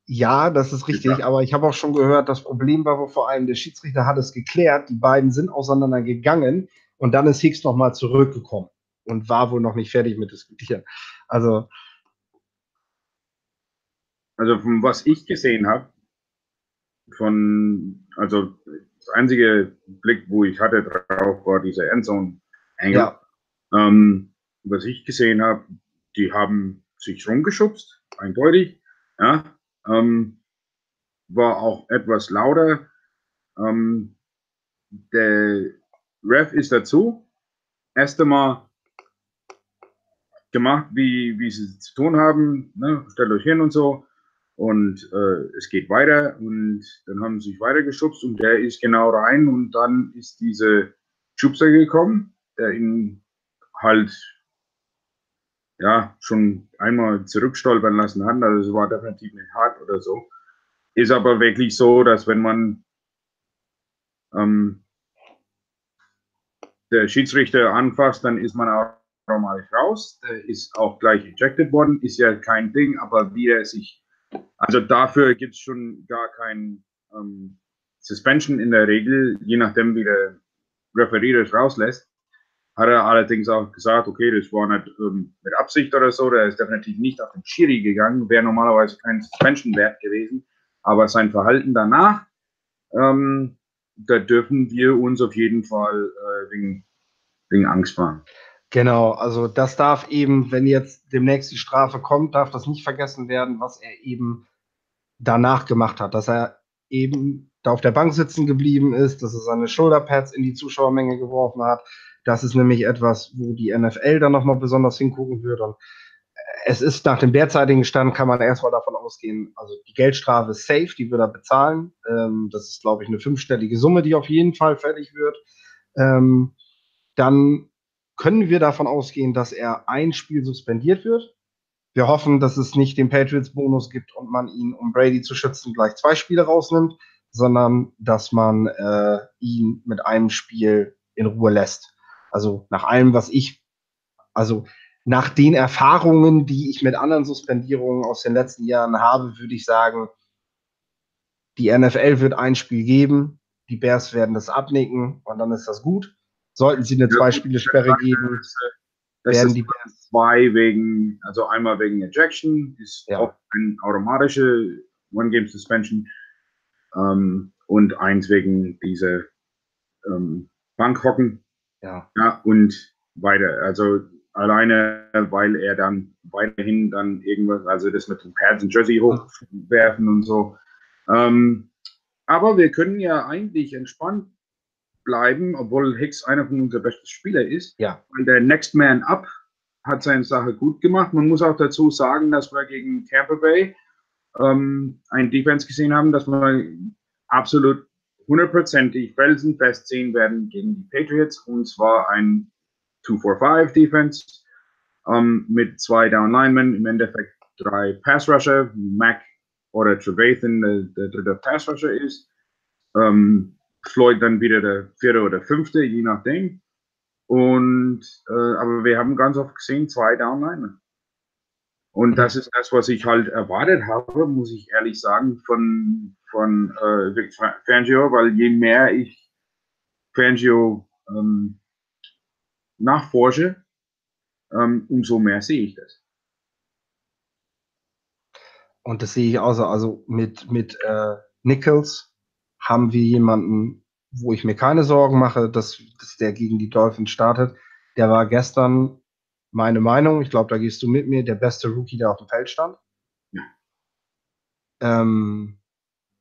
Ja, das ist richtig, ja. aber ich habe auch schon gehört, das Problem war wo vor allem, der Schiedsrichter hat es geklärt, die beiden sind auseinandergegangen und dann ist Hicks nochmal zurückgekommen und war wohl noch nicht fertig mit diskutieren. Also. Also von was ich gesehen habe, von, also das einzige Blick, wo ich hatte drauf, war dieser Endzone-Engel. Ja. Ähm, was ich gesehen habe, die haben sich rumgeschubst, eindeutig. Ja, ähm, war auch etwas lauter. Ähm, der Ref ist dazu. Erst einmal gemacht, wie, wie sie es zu tun haben. Ne? Stellt euch hin und so. Und äh, es geht weiter und dann haben sie sich weitergeschubst und der ist genau rein und dann ist diese Schubser gekommen, der ihn halt ja schon einmal zurückstolpern lassen hat. Also es war definitiv nicht hart oder so. Ist aber wirklich so, dass wenn man ähm, der Schiedsrichter anfasst, dann ist man auch normal raus. Der ist auch gleich ejected worden, ist ja kein Ding, aber wie er sich also dafür gibt es schon gar kein ähm, Suspension in der Regel, je nachdem, wie der Referee das rauslässt. Hat er allerdings auch gesagt, okay, das war nicht ähm, mit Absicht oder so, der ist definitiv nicht auf den Schiri gegangen, wäre normalerweise kein Suspension wert gewesen. Aber sein Verhalten danach, ähm, da dürfen wir uns auf jeden Fall äh, wegen, wegen Angst fahren. Genau, also das darf eben, wenn jetzt demnächst die Strafe kommt, darf das nicht vergessen werden, was er eben danach gemacht hat, dass er eben da auf der Bank sitzen geblieben ist, dass er seine Shoulderpads in die Zuschauermenge geworfen hat. Das ist nämlich etwas, wo die NFL dann nochmal besonders hingucken wird. Und es ist nach dem derzeitigen Stand, kann man erstmal davon ausgehen, also die Geldstrafe ist safe, die wird er bezahlen. Ähm, das ist, glaube ich, eine fünfstellige Summe, die auf jeden Fall fertig wird. Ähm, dann können wir davon ausgehen, dass er ein Spiel suspendiert wird. Wir hoffen, dass es nicht den Patriots-Bonus gibt und man ihn, um Brady zu schützen, gleich zwei Spiele rausnimmt, sondern dass man äh, ihn mit einem Spiel in Ruhe lässt. Also nach allem, was ich, also nach den Erfahrungen, die ich mit anderen Suspendierungen aus den letzten Jahren habe, würde ich sagen, die NFL wird ein Spiel geben, die Bears werden das abnicken und dann ist das gut. Sollten sie eine ja, Zwei-Spiele-Sperre geben, das werden die zwei wegen, also einmal wegen Ejection, ist ja. auch eine automatische One-Game-Suspension ähm, und eins wegen dieser ähm, Bankhocken. Ja. ja. Und weiter, also alleine, weil er dann weiterhin dann irgendwas, also das mit den Pads und Jersey hochwerfen und so. Ähm, aber wir können ja eigentlich entspannt bleiben, obwohl Hicks einer von unseren besten Spieler ist. Ja. Und der Next Man Up hat seine Sache gut gemacht. Man muss auch dazu sagen, dass wir gegen Tampa Bay ähm, ein Defense gesehen haben, dass wir absolut hundertprozentig felsenfest sehen werden gegen die Patriots. Und zwar ein 2-4-5 Defense ähm, mit zwei Down Linemen, im Endeffekt drei Pass Rusher, Mac oder Trevathan der, der dritte Pass Rusher ist. Ähm, Floyd dann wieder der vierte oder fünfte, je nachdem. Und äh, aber wir haben ganz oft gesehen, zwei Downliner. Und mhm. das ist das, was ich halt erwartet habe, muss ich ehrlich sagen, von, von äh, Fangio, weil je mehr ich Fangio ähm, nachforsche, ähm, umso mehr sehe ich das. Und das sehe ich auch so, also mit, mit äh, Nichols haben wir jemanden, wo ich mir keine Sorgen mache, dass, dass der gegen die Dolphins startet. Der war gestern meine Meinung, ich glaube, da gehst du mit mir, der beste Rookie, der auf dem Feld stand. Ja. Ähm,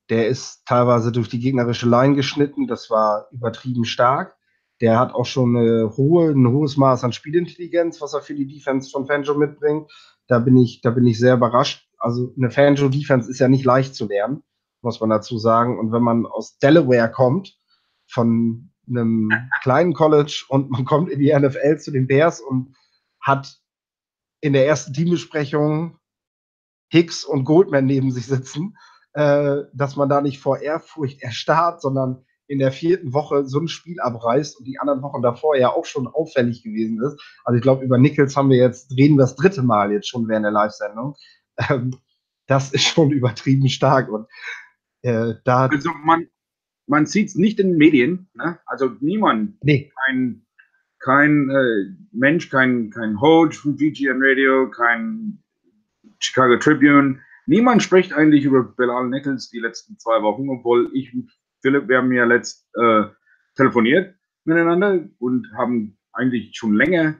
der ist teilweise durch die gegnerische Line geschnitten, das war übertrieben stark. Der hat auch schon eine hohe, ein hohes Maß an Spielintelligenz, was er für die Defense von Fanjo mitbringt. Da bin ich, da bin ich sehr überrascht. Also eine Fanjo-Defense ist ja nicht leicht zu lernen muss man dazu sagen. Und wenn man aus Delaware kommt, von einem kleinen College und man kommt in die NFL zu den Bears und hat in der ersten Teambesprechung Hicks und Goldman neben sich sitzen, äh, dass man da nicht vor Ehrfurcht erstarrt, sondern in der vierten Woche so ein Spiel abreißt und die anderen Wochen davor ja auch schon auffällig gewesen ist. Also ich glaube, über Nichols haben wir jetzt, reden wir das dritte Mal jetzt schon während der Live-Sendung. Ähm, das ist schon übertrieben stark. Und äh, da also man, man sieht es nicht in den Medien, ne? also niemand, nee. kein, kein äh, Mensch, kein, kein Hodge von GGN Radio, kein Chicago Tribune, niemand spricht eigentlich über Bilal Nichols die letzten zwei Wochen, obwohl ich und Philipp, wir haben ja letzt äh, telefoniert miteinander und haben eigentlich schon länger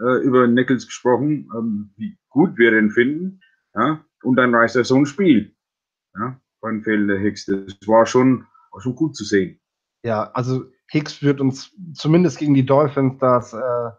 äh, über Nichols gesprochen, ähm, wie gut wir den finden. Ja? Und dann reißt er so ein Spiel. Ja? Fälle Hicks. Das war schon, war schon gut zu sehen. Ja, also Hicks wird uns zumindest gegen die Dolphins, dass äh,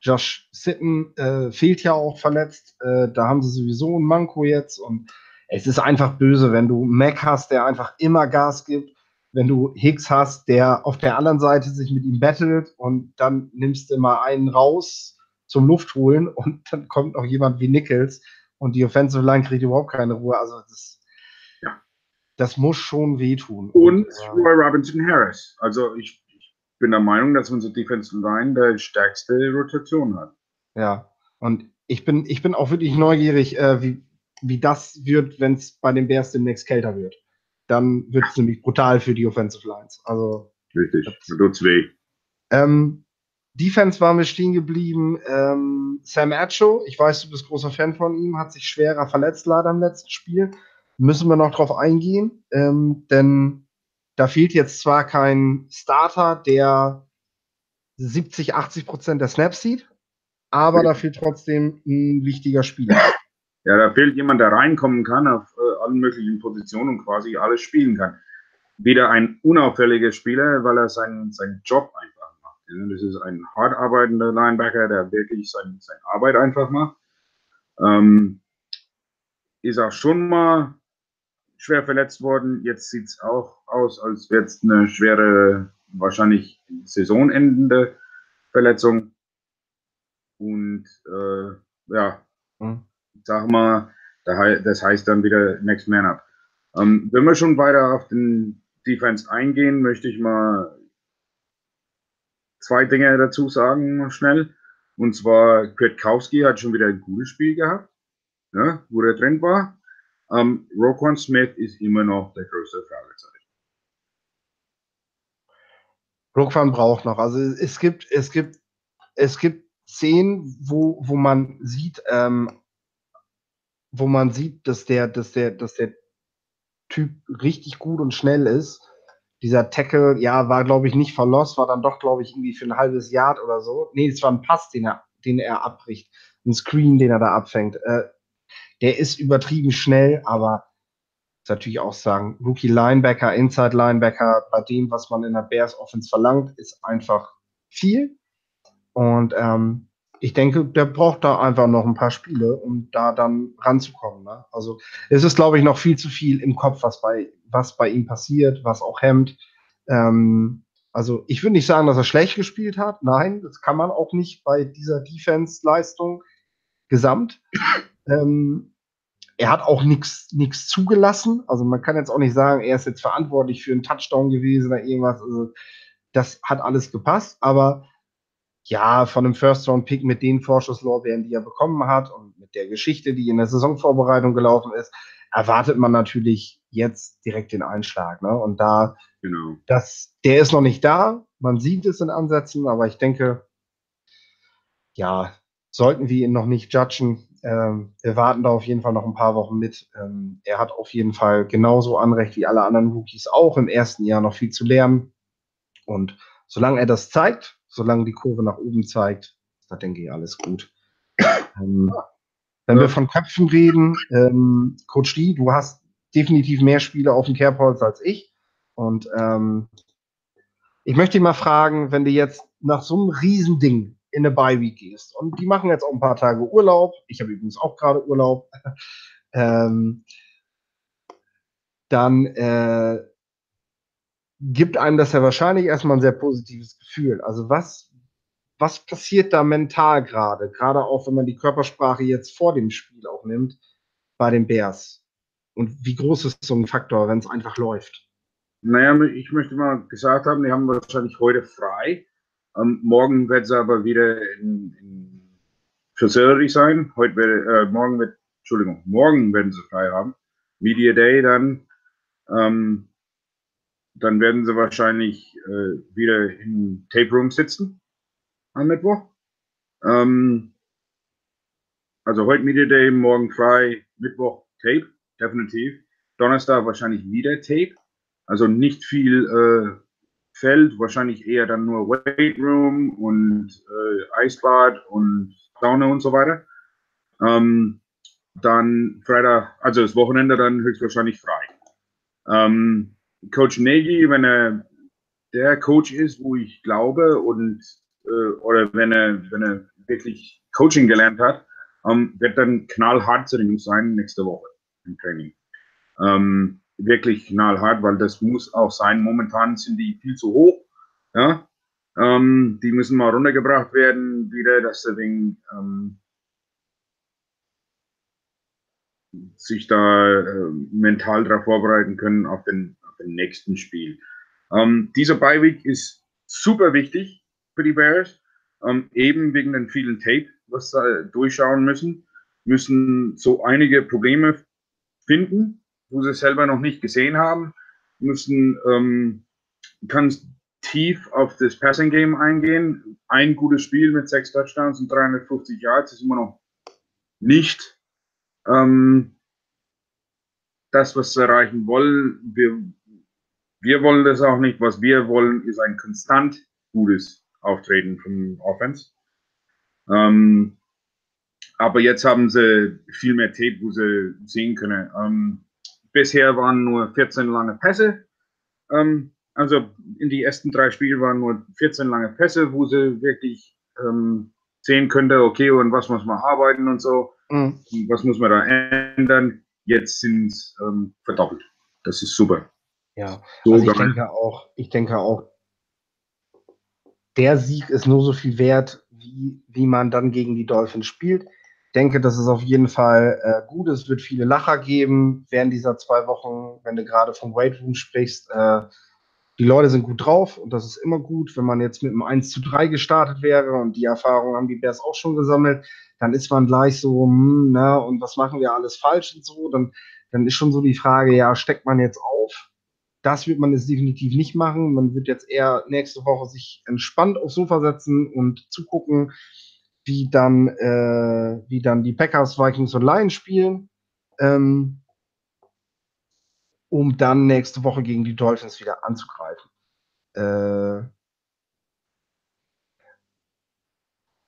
Josh Sitten äh, fehlt ja auch verletzt. Äh, da haben sie sowieso ein Manko jetzt und es ist einfach böse, wenn du Mac hast, der einfach immer Gas gibt, wenn du Hicks hast, der auf der anderen Seite sich mit ihm battelt und dann nimmst du mal einen raus zum Luftholen und dann kommt noch jemand wie Nichols und die Offensive Line kriegt überhaupt keine Ruhe. Also das. Das muss schon wehtun. Und, und äh, Roy Robinson Harris. Also ich, ich, bin der Meinung, dass unsere Defensive Line der stärkste Rotation hat. Ja, und ich bin, ich bin auch wirklich neugierig, äh, wie, wie das wird, wenn es bei den Bears demnächst kälter wird. Dann wird es nämlich brutal für die Offensive Lines. Also, Richtig, das tut's weh. Ähm, Defense waren wir stehen geblieben. Ähm, Sam Acho, ich weiß, du bist großer Fan von ihm, hat sich schwerer verletzt leider im letzten Spiel. Müssen wir noch drauf eingehen, ähm, denn da fehlt jetzt zwar kein Starter, der 70, 80 Prozent der Snaps sieht, aber da fehlt trotzdem ein wichtiger Spieler. Ja, da fehlt jemand, der reinkommen kann auf äh, allen möglichen Positionen und quasi alles spielen kann. Wieder ein unauffälliger Spieler, weil er seinen, seinen Job einfach macht. Das ist ein hart arbeitender Linebacker, der wirklich sein, seine Arbeit einfach macht. Ähm, ist auch schon mal schwer verletzt worden. Jetzt sieht es auch aus, als wäre es eine schwere, wahrscheinlich saisonendende Verletzung. Und äh, ja, mhm sag mal, das heißt dann wieder Next Man Up. Ähm, wenn wir schon weiter auf den Defense eingehen, möchte ich mal zwei Dinge dazu sagen, schnell. Und zwar, Kwiatkowski hat schon wieder ein gutes Spiel gehabt, ne, wo der drin war. Ähm, Roquan Smith ist immer noch der größte Fragezeichen. Roquan braucht noch. Also es gibt, es gibt, es gibt Szenen, wo, wo man sieht, ähm, wo man sieht, dass der, dass der, dass der Typ richtig gut und schnell ist. Dieser Tackle, ja, war, glaube ich, nicht verlost, war dann doch, glaube ich, irgendwie für ein halbes Yard oder so. Nee, es war ein Pass, den er, den er abbricht. Ein Screen, den er da abfängt. Äh, der ist übertrieben schnell, aber natürlich auch sagen, Rookie Linebacker, Inside Linebacker, bei dem, was man in der Bears Offense verlangt, ist einfach viel. Und ähm, ich denke, der braucht da einfach noch ein paar Spiele, um da dann ranzukommen. Ne? Also es ist, glaube ich, noch viel zu viel im Kopf, was bei, was bei ihm passiert, was auch hemmt. Ähm, also ich würde nicht sagen, dass er schlecht gespielt hat. Nein, das kann man auch nicht bei dieser Defense-Leistung gesamt. Ähm, er hat auch nichts zugelassen. Also man kann jetzt auch nicht sagen, er ist jetzt verantwortlich für einen Touchdown gewesen oder irgendwas. Also das hat alles gepasst, aber ja, von einem First-Round-Pick mit den Vorschusslorbeeren, die er bekommen hat und mit der Geschichte, die in der Saisonvorbereitung gelaufen ist, erwartet man natürlich jetzt direkt den Einschlag. Ne? Und da, genau. das, der ist noch nicht da. Man sieht es in Ansätzen, aber ich denke, ja, sollten wir ihn noch nicht judgen. Ähm, wir warten da auf jeden Fall noch ein paar Wochen mit. Ähm, er hat auf jeden Fall genauso Anrecht wie alle anderen Rookies auch im ersten Jahr noch viel zu lernen. Und solange er das zeigt, solange die Kurve nach oben zeigt, da denke ich alles gut. Ähm, wenn ja. wir von Köpfen reden, ähm, Coach D, du hast definitiv mehr Spiele auf dem Kerbholz als ich. Und ähm, ich möchte dich mal fragen, wenn du jetzt nach so einem Riesending in eine Bye-Week gehst und die machen jetzt auch ein paar Tage Urlaub, ich habe übrigens auch gerade Urlaub, ähm, dann äh, gibt einem das ja wahrscheinlich erstmal ein sehr positives Gefühl. Also was, was passiert da mental gerade? Gerade auch, wenn man die Körpersprache jetzt vor dem Spiel auch nimmt, bei den Bears. Und wie groß ist so ein Faktor, wenn es einfach läuft? Naja, ich möchte mal gesagt haben, die haben wahrscheinlich heute frei. Ähm, morgen wird es aber wieder in, in Facility sein. Heute wird, äh, morgen wird, Entschuldigung, morgen werden sie frei haben. Media Day dann. Ähm, dann werden sie wahrscheinlich äh, wieder im Tape Room sitzen am Mittwoch. Ähm, also heute Media Day, morgen frei, Mittwoch Tape, definitiv. Donnerstag wahrscheinlich wieder Tape. Also nicht viel äh, Feld, wahrscheinlich eher dann nur Weight Room und äh, Eisbad und Sauna und so weiter. Ähm, dann Freitag, also das Wochenende dann höchstwahrscheinlich frei. Ähm, Coach Nagy, wenn er der Coach ist, wo ich glaube und äh, oder wenn er, wenn er wirklich Coaching gelernt hat, ähm, wird dann knallhart zu den Jungs sein nächste Woche im Training. Ähm, wirklich knallhart, weil das muss auch sein. Momentan sind die viel zu hoch. Ja? Ähm, die müssen mal runtergebracht werden, wieder, dass deswegen ähm, sich da äh, mental darauf vorbereiten können auf den, auf den nächsten Spiel. Ähm, dieser Beiweg ist super wichtig für die Bears, ähm, eben wegen den vielen Tape, was sie durchschauen müssen, müssen so einige Probleme finden, wo sie selber noch nicht gesehen haben, müssen ähm, ganz tief auf das Passing Game eingehen. Ein gutes Spiel mit sechs Touchdowns und 350 Yards ist immer noch nicht ähm, das, was sie erreichen wollen. Wir, wir wollen das auch nicht. Was wir wollen, ist ein konstant gutes Auftreten von Offense. Ähm, aber jetzt haben sie viel mehr Tape, wo sie sehen können. Ähm, bisher waren nur 14 lange Pässe. Ähm, also in die ersten drei Spiele waren nur 14 lange Pässe, wo sie wirklich ähm, sehen könnte, okay, und was muss man arbeiten und so. Mhm. Was muss man da ändern? Jetzt sind es ähm, verdoppelt. Das ist super. Ja, so also ich denke auch, ich denke auch, der Sieg ist nur so viel wert, wie, wie man dann gegen die Dolphins spielt. Denke, das ist auf jeden Fall äh, gut. Es wird viele Lacher geben während dieser zwei Wochen, wenn du gerade vom Weight Room sprichst. Äh, die Leute sind gut drauf und das ist immer gut. Wenn man jetzt mit einem 1 zu 3 gestartet wäre und die Erfahrung haben die Bears auch schon gesammelt, dann ist man gleich so, hm, na, und was machen wir alles falsch und so, dann, dann ist schon so die Frage, ja, steckt man jetzt auf? Das wird man jetzt definitiv nicht machen. Man wird jetzt eher nächste Woche sich entspannt aufs Sofa setzen und zugucken, wie dann, äh, wie dann die Packers, Vikings und Lions spielen. Ähm, um dann nächste Woche gegen die Dolphins wieder anzugreifen. Äh,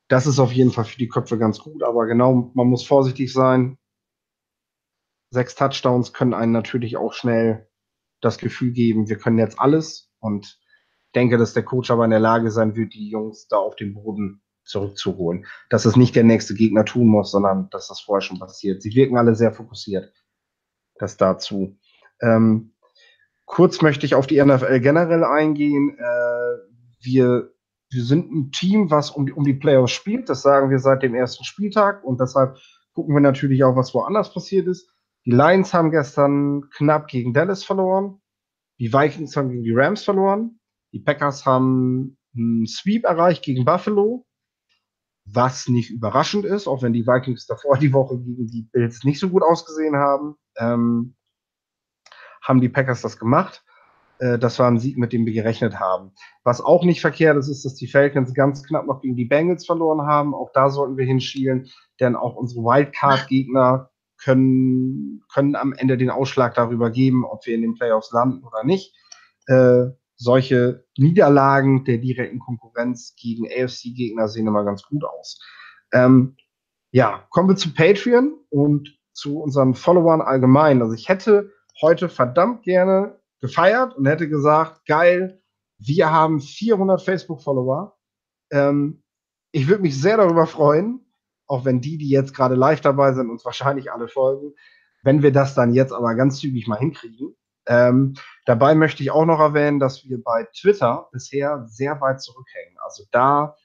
das ist auf jeden Fall für die Köpfe ganz gut, aber genau, man muss vorsichtig sein. Sechs Touchdowns können einen natürlich auch schnell das Gefühl geben, wir können jetzt alles und denke, dass der Coach aber in der Lage sein wird, die Jungs da auf den Boden zurückzuholen. Dass es nicht der nächste Gegner tun muss, sondern dass das vorher schon passiert. Sie wirken alle sehr fokussiert. Das dazu. Ähm, kurz möchte ich auf die NFL generell eingehen. Äh, wir, wir sind ein Team, was um, um die Playoffs spielt. Das sagen wir seit dem ersten Spieltag und deshalb gucken wir natürlich auch, was woanders passiert ist. Die Lions haben gestern knapp gegen Dallas verloren. Die Vikings haben gegen die Rams verloren. Die Packers haben einen Sweep erreicht gegen Buffalo, was nicht überraschend ist, auch wenn die Vikings davor die Woche gegen die Bills nicht so gut ausgesehen haben. Ähm, haben die Packers das gemacht. Äh, das war ein Sieg, mit dem wir gerechnet haben. Was auch nicht verkehrt ist, ist, dass die Falcons ganz knapp noch gegen die Bengals verloren haben. Auch da sollten wir hinschielen, denn auch unsere Wildcard-Gegner können, können am Ende den Ausschlag darüber geben, ob wir in den Playoffs landen oder nicht. Äh, solche Niederlagen der direkten Konkurrenz gegen AFC-Gegner sehen immer ganz gut aus. Ähm, ja, kommen wir zu Patreon und zu unseren Followern allgemein. Also ich hätte heute verdammt gerne gefeiert und hätte gesagt, geil, wir haben 400 Facebook-Follower. Ähm, ich würde mich sehr darüber freuen, auch wenn die, die jetzt gerade live dabei sind, uns wahrscheinlich alle folgen, wenn wir das dann jetzt aber ganz zügig mal hinkriegen. Ähm, dabei möchte ich auch noch erwähnen, dass wir bei Twitter bisher sehr weit zurückhängen. Also da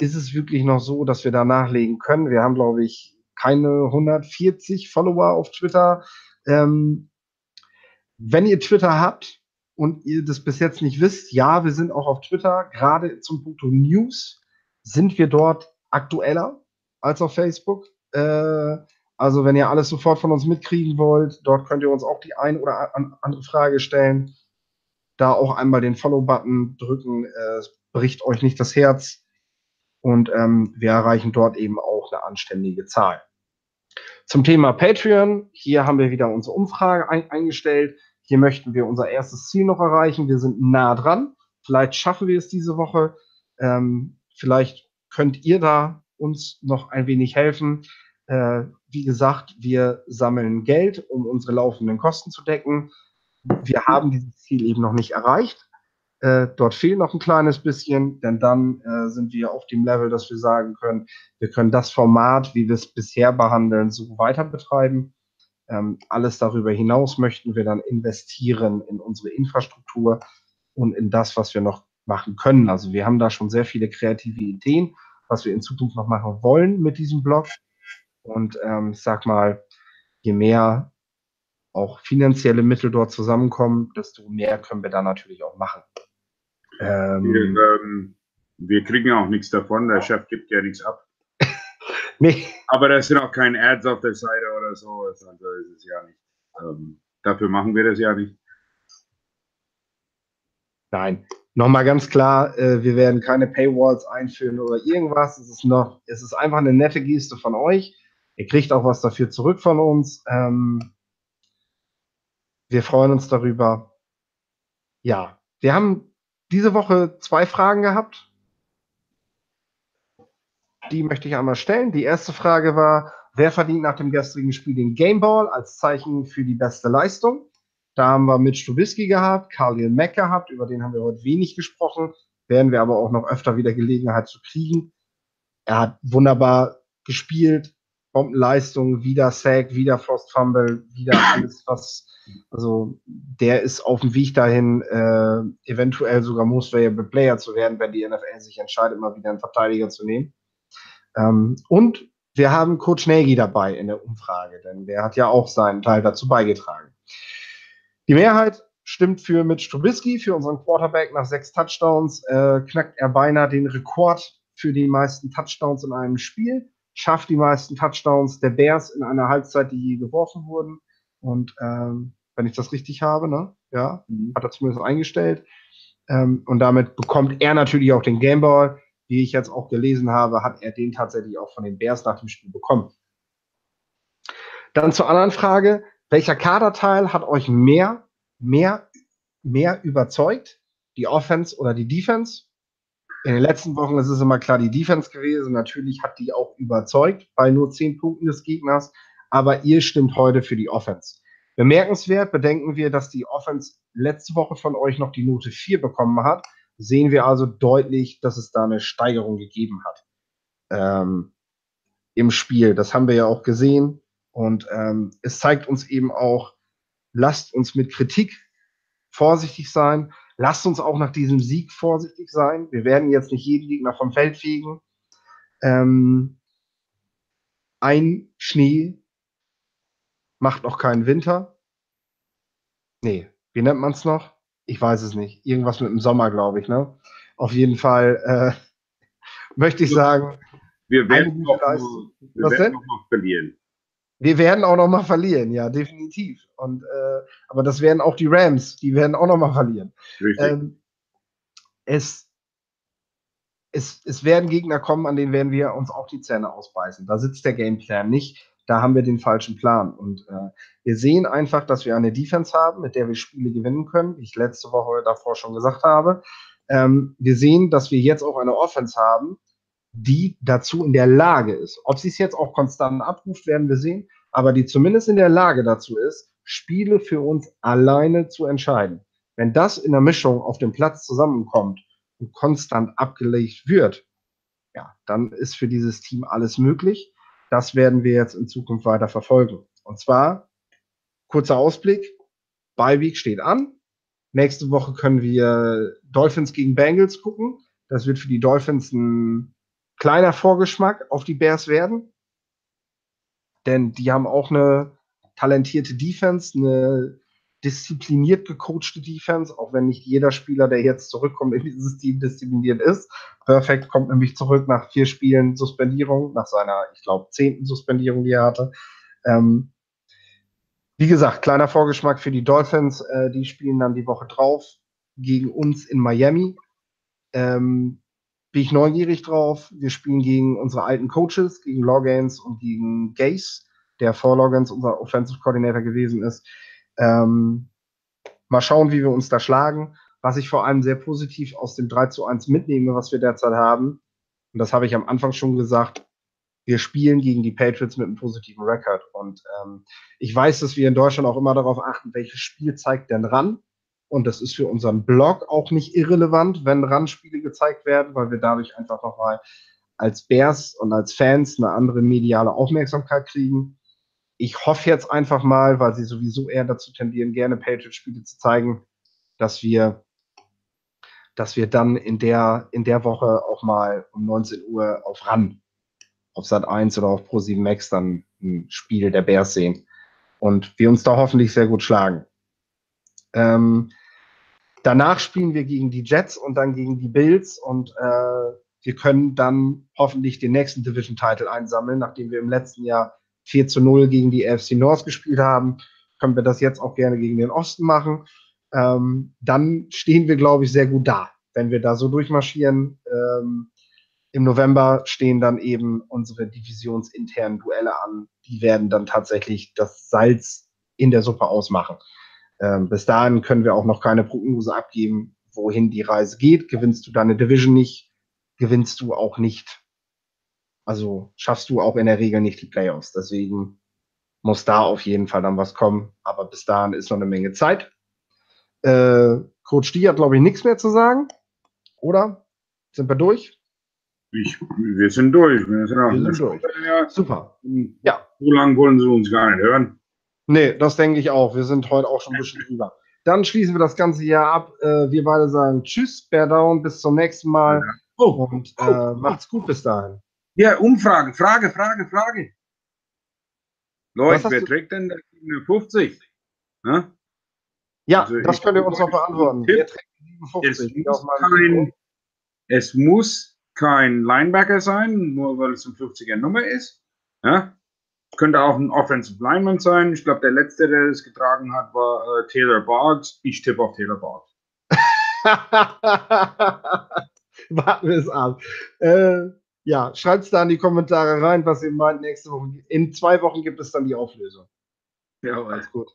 ist es wirklich noch so, dass wir da nachlegen können. Wir haben, glaube ich, keine 140 Follower auf Twitter. Ähm, wenn ihr Twitter habt und ihr das bis jetzt nicht wisst, ja, wir sind auch auf Twitter. Gerade zum Punkt News sind wir dort aktueller als auf Facebook. Äh, also wenn ihr alles sofort von uns mitkriegen wollt, dort könnt ihr uns auch die ein oder andere Frage stellen. Da auch einmal den Follow-Button drücken. Es bricht euch nicht das Herz. Und ähm, wir erreichen dort eben auch eine anständige Zahl. Zum Thema Patreon. Hier haben wir wieder unsere Umfrage ein eingestellt. Hier möchten wir unser erstes Ziel noch erreichen. Wir sind nah dran. Vielleicht schaffen wir es diese Woche. Ähm, vielleicht könnt ihr da uns noch ein wenig helfen. Äh, wie gesagt, wir sammeln Geld, um unsere laufenden Kosten zu decken. Wir haben dieses Ziel eben noch nicht erreicht. Äh, dort fehlt noch ein kleines bisschen, denn dann äh, sind wir auf dem Level, dass wir sagen können, wir können das Format, wie wir es bisher behandeln, so weiter betreiben. Ähm, alles darüber hinaus möchten wir dann investieren in unsere Infrastruktur und in das, was wir noch machen können. Also wir haben da schon sehr viele kreative Ideen, was wir in Zukunft noch machen wollen mit diesem Blog. Und ähm, ich sag mal, je mehr auch finanzielle Mittel dort zusammenkommen, desto mehr können wir da natürlich auch machen. Ähm, wir, ähm, wir, kriegen ja auch nichts davon, der Chef gibt ja nichts ab. nee. Aber da sind auch keine Ads auf der Seite oder so, also ist es ja nicht. Ähm, dafür machen wir das ja nicht. Nein, nochmal ganz klar, äh, wir werden keine Paywalls einführen oder irgendwas. Es ist noch, es ist einfach eine nette Geste von euch. Ihr kriegt auch was dafür zurück von uns. Ähm, wir freuen uns darüber. Ja, wir haben diese Woche zwei Fragen gehabt. Die möchte ich einmal stellen. Die erste Frage war, wer verdient nach dem gestrigen Spiel den Gameball als Zeichen für die beste Leistung? Da haben wir Mitch Trubisky gehabt, Khalil Mack gehabt, über den haben wir heute wenig gesprochen, werden wir aber auch noch öfter wieder Gelegenheit zu kriegen. Er hat wunderbar gespielt, Bombenleistung, wieder Sack, wieder Frost Fumble, wieder alles, was, also der ist auf dem Weg dahin, äh, eventuell sogar Most Valuable Player zu werden, wenn die NFL sich entscheidet, mal wieder einen Verteidiger zu nehmen. Ähm, und wir haben Coach Nagy dabei in der Umfrage, denn der hat ja auch seinen Teil dazu beigetragen. Die Mehrheit stimmt für Mitch Trubisky, für unseren Quarterback nach sechs Touchdowns. Äh, knackt er beinahe den Rekord für die meisten Touchdowns in einem Spiel. Schafft die meisten Touchdowns der Bears in einer Halbzeit, die je geworfen wurden. Und ähm, wenn ich das richtig habe, ne? Ja, mhm. hat er zumindest eingestellt. Ähm, und damit bekommt er natürlich auch den Gameball. Wie ich jetzt auch gelesen habe, hat er den tatsächlich auch von den Bears nach dem Spiel bekommen. Dann zur anderen Frage. Welcher Kaderteil hat euch mehr, mehr, mehr überzeugt? Die Offense oder die Defense? In den letzten Wochen ist es immer klar die Defense gewesen. Natürlich hat die auch überzeugt bei nur zehn Punkten des Gegners. Aber ihr stimmt heute für die Offense. Bemerkenswert bedenken wir, dass die Offense letzte Woche von euch noch die Note 4 bekommen hat. Sehen wir also deutlich, dass es da eine Steigerung gegeben hat ähm, im Spiel. Das haben wir ja auch gesehen. Und ähm, es zeigt uns eben auch, lasst uns mit Kritik vorsichtig sein. Lasst uns auch nach diesem Sieg vorsichtig sein. Wir werden jetzt nicht jeden Gegner vom Feld fegen. Ähm, ein Schnee macht noch keinen Winter. Nee, wie nennt man es noch? Ich weiß es nicht. Irgendwas mit dem Sommer, glaube ich. Ne? Auf jeden Fall äh, möchte ich sagen. Wir werden, noch, wir werden noch mal verlieren. Wir werden auch noch mal verlieren, ja, definitiv. Und äh, aber das werden auch die Rams, die werden auch noch mal verlieren. Ähm, es, es, es werden Gegner kommen, an denen werden wir uns auch die Zähne ausbeißen. Da sitzt der Gameplan nicht. Da haben wir den falschen Plan. Und äh, wir sehen einfach, dass wir eine Defense haben, mit der wir Spiele gewinnen können, wie ich letzte Woche davor schon gesagt habe. Ähm, wir sehen, dass wir jetzt auch eine Offense haben, die dazu in der Lage ist. Ob sie es jetzt auch konstant abruft, werden wir sehen, aber die zumindest in der Lage dazu ist, Spiele für uns alleine zu entscheiden. Wenn das in der Mischung auf dem Platz zusammenkommt und konstant abgelegt wird, ja, dann ist für dieses Team alles möglich. Das werden wir jetzt in Zukunft weiter verfolgen. Und zwar, kurzer Ausblick, Bye steht an. Nächste Woche können wir Dolphins gegen Bengals gucken. Das wird für die Dolphins ein kleiner Vorgeschmack auf die Bears werden. Denn die haben auch eine talentierte Defense, eine diszipliniert gecoachte Defense, auch wenn nicht jeder Spieler, der jetzt zurückkommt in dieses Team, diszipliniert ist. Perfekt kommt nämlich zurück nach vier Spielen Suspendierung, nach seiner, ich glaube, zehnten Suspendierung, die er hatte. Ähm, wie gesagt, kleiner Vorgeschmack für die Dolphins. Äh, die spielen dann die Woche drauf gegen uns in Miami. Ähm, bin ich neugierig drauf. Wir spielen gegen unsere alten Coaches, gegen Logans und gegen Gaze, der vor Logans unser Offensive Coordinator gewesen ist. Ähm, mal schauen, wie wir uns da schlagen. Was ich vor allem sehr positiv aus dem 3 zu 1 mitnehme, was wir derzeit haben, und das habe ich am Anfang schon gesagt, wir spielen gegen die Patriots mit einem positiven Rekord. Und ähm, ich weiß, dass wir in Deutschland auch immer darauf achten, welches Spiel zeigt denn ran. Und das ist für unseren Blog auch nicht irrelevant, wenn Randspiele gezeigt werden, weil wir dadurch einfach nochmal als Bears und als Fans eine andere mediale Aufmerksamkeit kriegen. Ich hoffe jetzt einfach mal, weil sie sowieso eher dazu tendieren, gerne Patriot-Spiele zu zeigen, dass wir, dass wir dann in der, in der Woche auch mal um 19 Uhr auf RAN, auf Sat 1 oder auf Pro7 Max dann ein Spiel der Bears sehen. Und wir uns da hoffentlich sehr gut schlagen. Ähm, danach spielen wir gegen die Jets und dann gegen die Bills und äh, wir können dann hoffentlich den nächsten Division-Title einsammeln, nachdem wir im letzten Jahr 4 zu 0 gegen die AFC North gespielt haben. Können wir das jetzt auch gerne gegen den Osten machen. Ähm, dann stehen wir, glaube ich, sehr gut da, wenn wir da so durchmarschieren. Ähm, Im November stehen dann eben unsere divisionsinternen Duelle an. Die werden dann tatsächlich das Salz in der Suppe ausmachen. Ähm, bis dahin können wir auch noch keine Prognose abgeben, wohin die Reise geht. Gewinnst du deine Division nicht, gewinnst du auch nicht. Also schaffst du auch in der Regel nicht die Playoffs. Deswegen muss da auf jeden Fall dann was kommen. Aber bis dahin ist noch eine Menge Zeit. Äh, Coach D hat, glaube ich, nichts mehr zu sagen. Oder? Sind wir durch? Ich, wir sind durch. Wir sind, wir sind durch. Ja. Super. Ja. So lange wollen sie uns gar nicht hören. Nee, das denke ich auch. Wir sind heute auch schon ein bisschen drüber. Dann schließen wir das ganze hier ab. Äh, wir beide sagen Tschüss, Bear Down, bis zum nächsten Mal. Ja. Oh, und äh, oh, macht's gut bis dahin. Ja, Umfrage, Frage, Frage, Frage. Leute, wer trägt denn der 57? Ne? Ja, also das könnt ihr uns noch beantworten. Tipp, wer trägt 57? Es muss, kein, es muss kein Linebacker sein, nur weil es eine 50er Nummer ist. Ja? Könnte auch ein Offensive Lineman sein. Ich glaube, der letzte, der es getragen hat, war äh, Taylor Boggs. Ich tippe auf Taylor Boggs. Warten wir es ab. Äh, ja, schreibt es da in die Kommentare rein, was ihr meint nächste Woche. In zwei Wochen gibt es dann die Auflösung. Ja, alles gut.